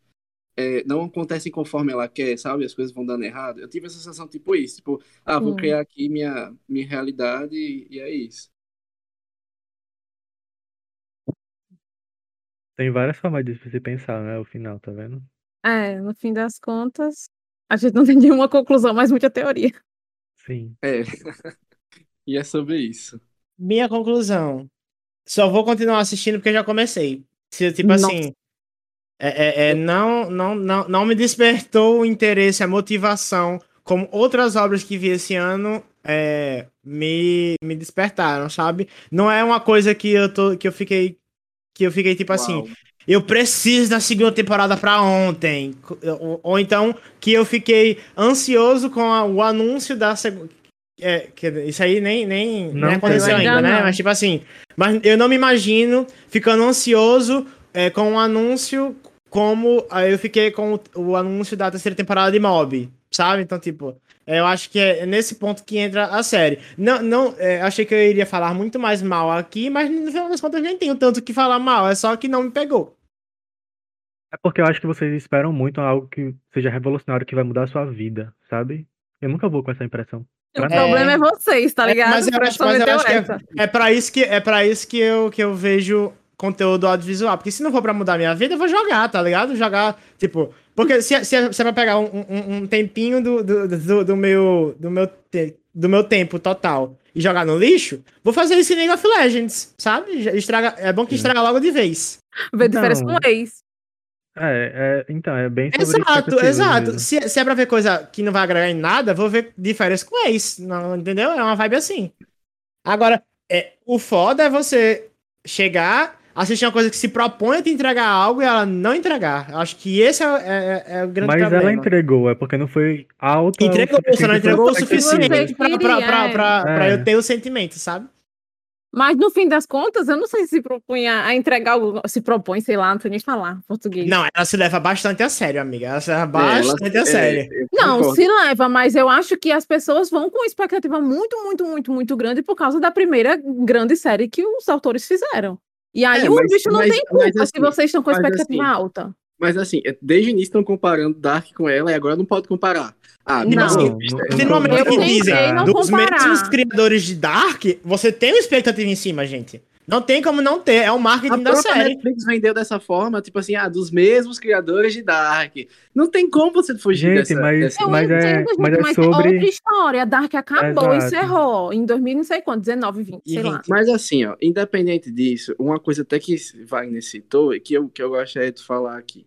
[SPEAKER 4] é, não acontecem conforme ela quer, sabe? As coisas vão dando errado. Eu tive essa sensação tipo isso, tipo, ah, vou
[SPEAKER 5] Sim.
[SPEAKER 4] criar aqui minha, minha realidade e, e é isso.
[SPEAKER 2] Tem várias formas de se pensar, né? O final, tá vendo?
[SPEAKER 5] É, no fim das contas, a gente não tem nenhuma conclusão, mas muita teoria.
[SPEAKER 2] Sim.
[SPEAKER 4] É. (laughs) e é sobre isso.
[SPEAKER 3] Minha conclusão. Só vou continuar assistindo porque já comecei. Tipo
[SPEAKER 5] Nossa.
[SPEAKER 3] assim. É, é- é, não, não, não, não me despertou o interesse, a motivação, como outras obras que vi esse ano é, me, me despertaram, sabe? Não é uma coisa que eu tô. que eu fiquei. Que eu fiquei, tipo assim,
[SPEAKER 4] Uau.
[SPEAKER 3] eu preciso da segunda temporada pra ontem. Ou, ou então que eu fiquei ansioso com a- o anúncio da segunda. É, que- isso aí nem, nem,
[SPEAKER 2] Não
[SPEAKER 3] nem aconteceu ainda,
[SPEAKER 5] Ainda
[SPEAKER 3] né?
[SPEAKER 5] não.
[SPEAKER 3] Mas tipo assim, mas eu não me imagino ficando ansioso é, com o anúncio como aí eu fiquei com o, o anúncio da terceira temporada de Mob, sabe? Então, tipo, é, eu acho que é nesse ponto que entra a série. Não, não, é, achei que eu iria falar muito mais mal aqui, mas no final das contas nem tenho tanto que falar mal, é só que não me pegou.
[SPEAKER 2] É porque eu acho que vocês esperam muito algo que seja revolucionário, que vai mudar a sua vida, sabe? Eu nunca vou com essa impressão.
[SPEAKER 5] O
[SPEAKER 2] Pra
[SPEAKER 5] problema é vocês, tá
[SPEAKER 3] É,
[SPEAKER 5] ligado?
[SPEAKER 3] mas eu
[SPEAKER 5] Pra
[SPEAKER 3] acho- mas eu acho que é-. É pra isso que é para isso que eu que eu vejo conteúdo audiovisual, porque se não for pra mudar minha vida, eu vou jogar, tá ligado? Jogar, tipo, porque se, se, se é pra pegar um, um, um tempinho do, do, do, do meu do meu te- do meu tempo total e jogar no lixo, vou fazer isso em League of Legends, sabe? Estraga, é bom que estraga logo de vez.
[SPEAKER 5] Ver diferença com o ex.
[SPEAKER 2] É, é, então, é bem
[SPEAKER 3] Exato, exato. Se, se é pra ver coisa que não vai agregar em nada, vou ver férias com ex. Não, entendeu? É uma vibe assim. Agora, é, o foda é você chegar, assistir uma coisa que se propõe a te entregar algo e ela não entregar. Eu acho que esse é, é- é o grande
[SPEAKER 2] Mas
[SPEAKER 3] problema.
[SPEAKER 2] ela entregou, é porque não foi alta.
[SPEAKER 3] Entregou, você não entregou o suficiente pra, pra, pra, pra, pra
[SPEAKER 2] É.
[SPEAKER 3] eu ter o sentimento, sabe?
[SPEAKER 5] Mas no fim das contas, eu não sei se propunha a entregar algo, se propõe, sei lá, não sei nem falar português.
[SPEAKER 3] Não, ela se leva bastante a sério, amiga. Ela se leva
[SPEAKER 4] É,
[SPEAKER 3] bastante
[SPEAKER 4] ela-
[SPEAKER 3] a sério.
[SPEAKER 4] é,
[SPEAKER 5] Não, se leva, mas eu acho que as pessoas vão com expectativa muito, muito, muito, muito grande por causa da primeira grande série que os autores fizeram. E aí
[SPEAKER 4] É,
[SPEAKER 5] o bicho não
[SPEAKER 4] mas-
[SPEAKER 5] tem culpa
[SPEAKER 4] mas
[SPEAKER 5] se
[SPEAKER 4] assim,
[SPEAKER 5] vocês estão com expectativa
[SPEAKER 4] assim,
[SPEAKER 5] alta.
[SPEAKER 4] Mas assim, é- desde o início estão comparando Dark com ela e agora não pode comparar. Ah,
[SPEAKER 3] Tipo
[SPEAKER 5] Não,
[SPEAKER 3] assim,
[SPEAKER 2] não,
[SPEAKER 3] tem que
[SPEAKER 2] não,
[SPEAKER 3] dizem
[SPEAKER 5] tentei não
[SPEAKER 3] dos mesmos criadores de Dark, você tem uma expectativa em cima, gente. Não tem como não ter, é o
[SPEAKER 4] A
[SPEAKER 3] marketing da
[SPEAKER 4] própria
[SPEAKER 3] série.
[SPEAKER 4] Netflix vendeu dessa forma, tipo assim, ah, dos mesmos criadores de Dark. Não tem como você fugir
[SPEAKER 2] Gente,
[SPEAKER 4] dessa,
[SPEAKER 2] mas-
[SPEAKER 4] dessa-
[SPEAKER 2] Mas é-
[SPEAKER 5] gente,
[SPEAKER 2] mas é
[SPEAKER 5] mas
[SPEAKER 2] sobre-
[SPEAKER 5] é outra história. Dark acabou,
[SPEAKER 2] Exato.
[SPEAKER 5] encerrou em 2000 não sei quanto, 19, 20, sei
[SPEAKER 3] E
[SPEAKER 5] lá.
[SPEAKER 3] 20.
[SPEAKER 4] Mas assim, ó, independente disso, uma coisa até que Wagner citou, e que eu, que eu gostaria de falar aqui.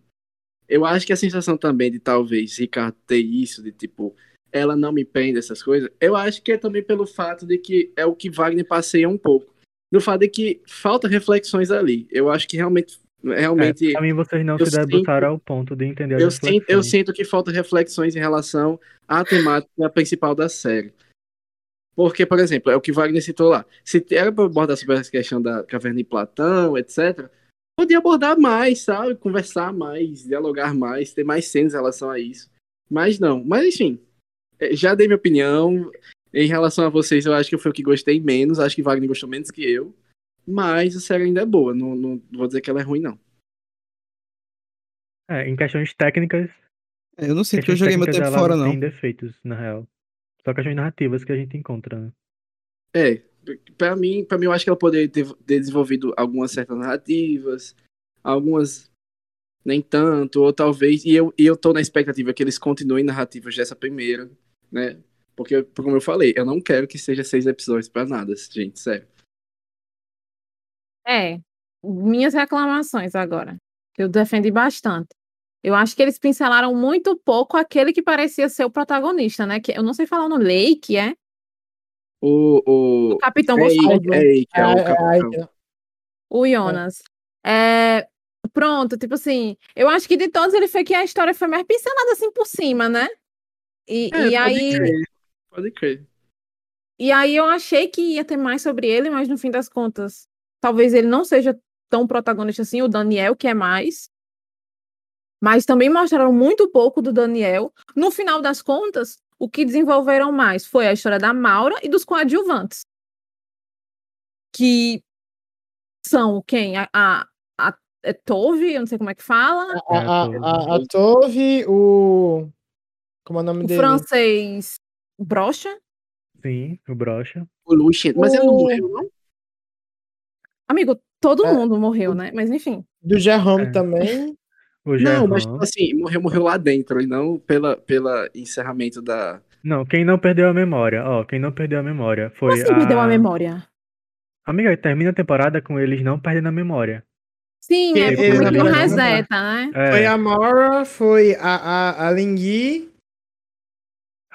[SPEAKER 4] Eu acho que a sensação também de talvez Ricardo ter isso, de tipo, ela não me prende essas coisas, eu acho que é também pelo fato de que é o que Wagner passeia um pouco. Do fato de que falta reflexões ali. Eu acho que realmente. realmente
[SPEAKER 2] É, pra mim, vocês não se debruçaram ao ponto de entender
[SPEAKER 4] eu, sinto, eu sinto que falta reflexões em relação à temática principal da série. Porque, por exemplo, é o que Wagner citou lá. Se era para abordar sobre essa questão da caverna de Platão, etc., podia abordar mais, sabe? Conversar mais, dialogar mais, ter mais cenas em relação a isso. Mas não. Mas, enfim, eh, já dei minha opinião. Em relação a vocês, eu acho que foi o que gostei menos. Acho que Wagner gostou menos que eu. Mas a série ainda é boa. Não, não vou dizer que ela é ruim, não.
[SPEAKER 2] É, em questões técnicas,
[SPEAKER 1] Eu não sinto que eu joguei meu tempo fora, não.
[SPEAKER 2] tem defeitos, na real. Só questões narrativas que a gente encontra, né?
[SPEAKER 4] É, pra mim, para mim eu acho que ela poderia ter, ter desenvolvido algumas certas narrativas, algumas nem tanto, ou talvez, e eu, e eu tô na expectativa que eles continuem narrativas dessa primeira, né? Porque, como eu falei, eu não quero que seja seis episódios pra nada, gente, sério.
[SPEAKER 5] É, minhas reclamações agora, que eu defendi bastante. Eu acho que eles pincelaram muito pouco aquele que parecia ser o protagonista, né? Que eu não sei falar o nome, Lake, é?
[SPEAKER 4] O, o,
[SPEAKER 5] O Capitão Gostoso,
[SPEAKER 4] é, é, que é o capitão.
[SPEAKER 5] o Jonas. É, pronto, tipo assim, eu acho que de todos ele foi que a história foi mais pincelada assim por cima, né? E,
[SPEAKER 4] É,
[SPEAKER 5] e
[SPEAKER 4] pode
[SPEAKER 5] aí,
[SPEAKER 4] crer, pode crer.
[SPEAKER 5] e aí eu achei que ia ter mais sobre ele, mas no fim das contas, talvez ele não seja tão protagonista assim, o Daniel que é mais. Mas também mostraram muito pouco do Daniel. No final das contas, o que desenvolveram mais foi a história da Maura e dos coadjuvantes. Que são quem? A, a, a é Tove, eu não sei como é que fala.
[SPEAKER 3] A, a, a, a Tove, o. Como é o nome
[SPEAKER 5] O
[SPEAKER 3] dele?
[SPEAKER 5] francês Brocha.
[SPEAKER 2] Sim, o brocha.
[SPEAKER 4] O Lucien, mas ele não
[SPEAKER 3] O-
[SPEAKER 4] morreu, não?
[SPEAKER 5] Amigo, todo
[SPEAKER 3] É.
[SPEAKER 5] mundo morreu, né? Mas enfim.
[SPEAKER 3] Do Jerome
[SPEAKER 2] É.
[SPEAKER 3] também.
[SPEAKER 2] O
[SPEAKER 4] Não, mas assim, morreu, morreu lá dentro, e não pela, pela encerramento da...
[SPEAKER 2] Não, quem não perdeu a memória, ó, quem não perdeu a memória foi
[SPEAKER 5] assim perdeu a
[SPEAKER 2] a...
[SPEAKER 5] memória?
[SPEAKER 2] Amiga, termina a temporada com eles não perdendo a memória.
[SPEAKER 5] Sim, é porque
[SPEAKER 2] não
[SPEAKER 5] não
[SPEAKER 2] lembram,
[SPEAKER 5] reseta, né?
[SPEAKER 2] É,
[SPEAKER 3] Foi a Maura, foi a, a, a Lingui.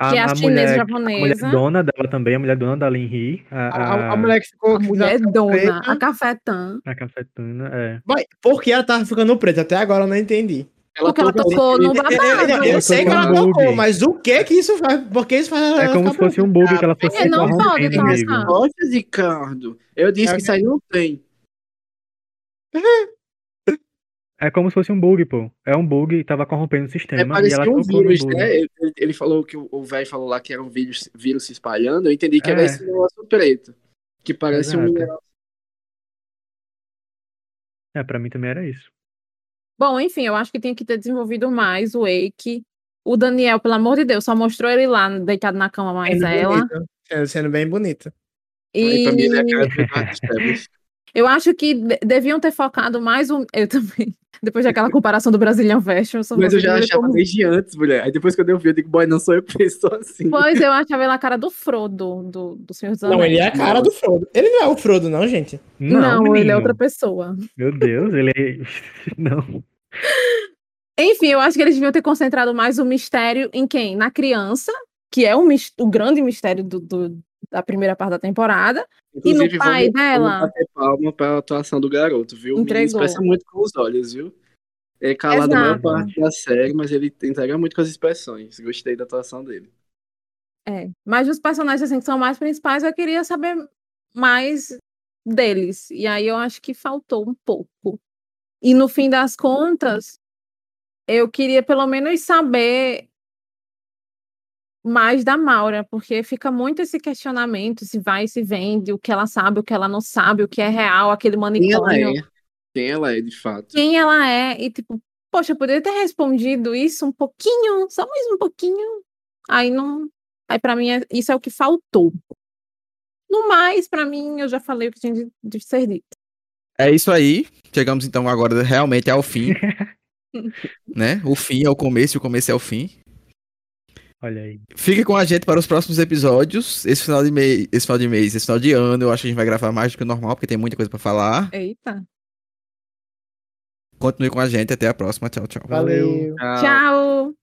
[SPEAKER 2] A,
[SPEAKER 5] que é a
[SPEAKER 2] a
[SPEAKER 5] chinesa
[SPEAKER 2] mulher, a
[SPEAKER 5] japonesa.
[SPEAKER 2] mulher dona dela também, a mulher dona da Lin Hee,
[SPEAKER 3] A,
[SPEAKER 2] a,
[SPEAKER 3] a,
[SPEAKER 2] a,
[SPEAKER 3] mulher que ficou.
[SPEAKER 5] A mulher dona,
[SPEAKER 3] preta.
[SPEAKER 5] a cafetã.
[SPEAKER 2] a cafetana, é.
[SPEAKER 3] Vai, por que ela tava ficando preta? Até agora eu não entendi.
[SPEAKER 5] Porque ela tocou no
[SPEAKER 3] Eu, eu-
[SPEAKER 5] babado.
[SPEAKER 3] eu sei que ela
[SPEAKER 2] tocou bug.
[SPEAKER 3] mas o que que isso faz? Por que isso faz ela
[SPEAKER 2] É como se fosse um bug que ela fosse
[SPEAKER 5] É, não pode.
[SPEAKER 4] Olha, Ricardo. Eu disse
[SPEAKER 3] É
[SPEAKER 4] que isso aí não tem.
[SPEAKER 2] É como se fosse um bug, pô. É um bug e tava corrompendo o
[SPEAKER 4] É,
[SPEAKER 2] sistema e
[SPEAKER 4] parecia
[SPEAKER 2] ela
[SPEAKER 4] um
[SPEAKER 2] tocou
[SPEAKER 4] vírus, né? Ele, ele falou que o- velho falou lá que era um vírus, vírus se espalhando. Eu entendi que era
[SPEAKER 2] É.
[SPEAKER 4] esse negócio preto. Que parece um
[SPEAKER 2] Exato.
[SPEAKER 4] mineral.
[SPEAKER 2] É, pra mim também era isso.
[SPEAKER 5] Bom, enfim, eu acho que tinha que ter desenvolvido mais o Wake. O Daniel, pelo amor de Deus, só mostrou ele lá deitado na cama mais
[SPEAKER 3] Sendo
[SPEAKER 5] ela.
[SPEAKER 3] bonita, Sendo, bem bonita.
[SPEAKER 4] Aí, pra mim, ele é a
[SPEAKER 5] E
[SPEAKER 4] cara Esteves. (laughs)
[SPEAKER 5] eu acho que de- deviam ter focado mais o. Eu também. (laughs) Depois daquela comparação do Brazilian Fashion, eu
[SPEAKER 4] Mas eu já achava
[SPEAKER 5] como-
[SPEAKER 4] desde antes, mulher. Aí depois quando eu vi, eu digo, boy, não sou eu que penso assim.
[SPEAKER 5] Pois eu achava ele a cara do Frodo, do, do Senhor dos
[SPEAKER 3] Não,
[SPEAKER 5] Anéis.
[SPEAKER 3] ele é a cara do Frodo. Ele não é o Frodo, não, gente.
[SPEAKER 5] Não, ele é outra pessoa.
[SPEAKER 2] Meu Deus, ele é. (laughs) Não.
[SPEAKER 5] Enfim, eu acho que eles deviam ter concentrado mais o mistério em quem? Na criança, que é o, mis- o grande mistério do- do- da primeira parte da temporada. E no pai
[SPEAKER 4] vamos-
[SPEAKER 5] dela?
[SPEAKER 4] Vamos bater palma pra atuação do garoto, viu?
[SPEAKER 5] Entregou.
[SPEAKER 4] expressa muito com os olhos, viu? É calado a maior
[SPEAKER 5] Exato.
[SPEAKER 4] parte da série, mas ele entrega muito com as expressões. Gostei da atuação dele.
[SPEAKER 5] É. Mas os personagens assim, que são mais principais, eu queria saber mais deles. E aí eu acho que faltou um pouco. E no fim das contas, eu queria pelo menos saber mais da Maura, porque fica muito esse questionamento se vai se vende, o que ela sabe, o que ela não sabe, o que é real, aquele
[SPEAKER 4] Quem ela
[SPEAKER 5] manicômio.
[SPEAKER 4] é? Quem ela é, de fato?
[SPEAKER 5] quem ela é e tipo poxa, eu poderia ter respondido isso um pouquinho, só mais um pouquinho. Aí não. Aí pra mim é- isso é o que faltou. No mais, pra mim, eu já falei o que tinha de, de ser dito.
[SPEAKER 1] É isso aí. Chegamos então agora realmente ao fim. (laughs) né? O fim é o começo e o começo é o fim.
[SPEAKER 2] Olha aí.
[SPEAKER 1] Fique com a gente para os próximos episódios. Esse final de mês, esse final de mês, esse final de ano, eu acho que a gente vai gravar mais do que o normal, porque tem muita coisa pra falar.
[SPEAKER 5] Eita.
[SPEAKER 1] Continue com a gente, até a próxima. Tchau, tchau.
[SPEAKER 3] Valeu.
[SPEAKER 5] Tchau.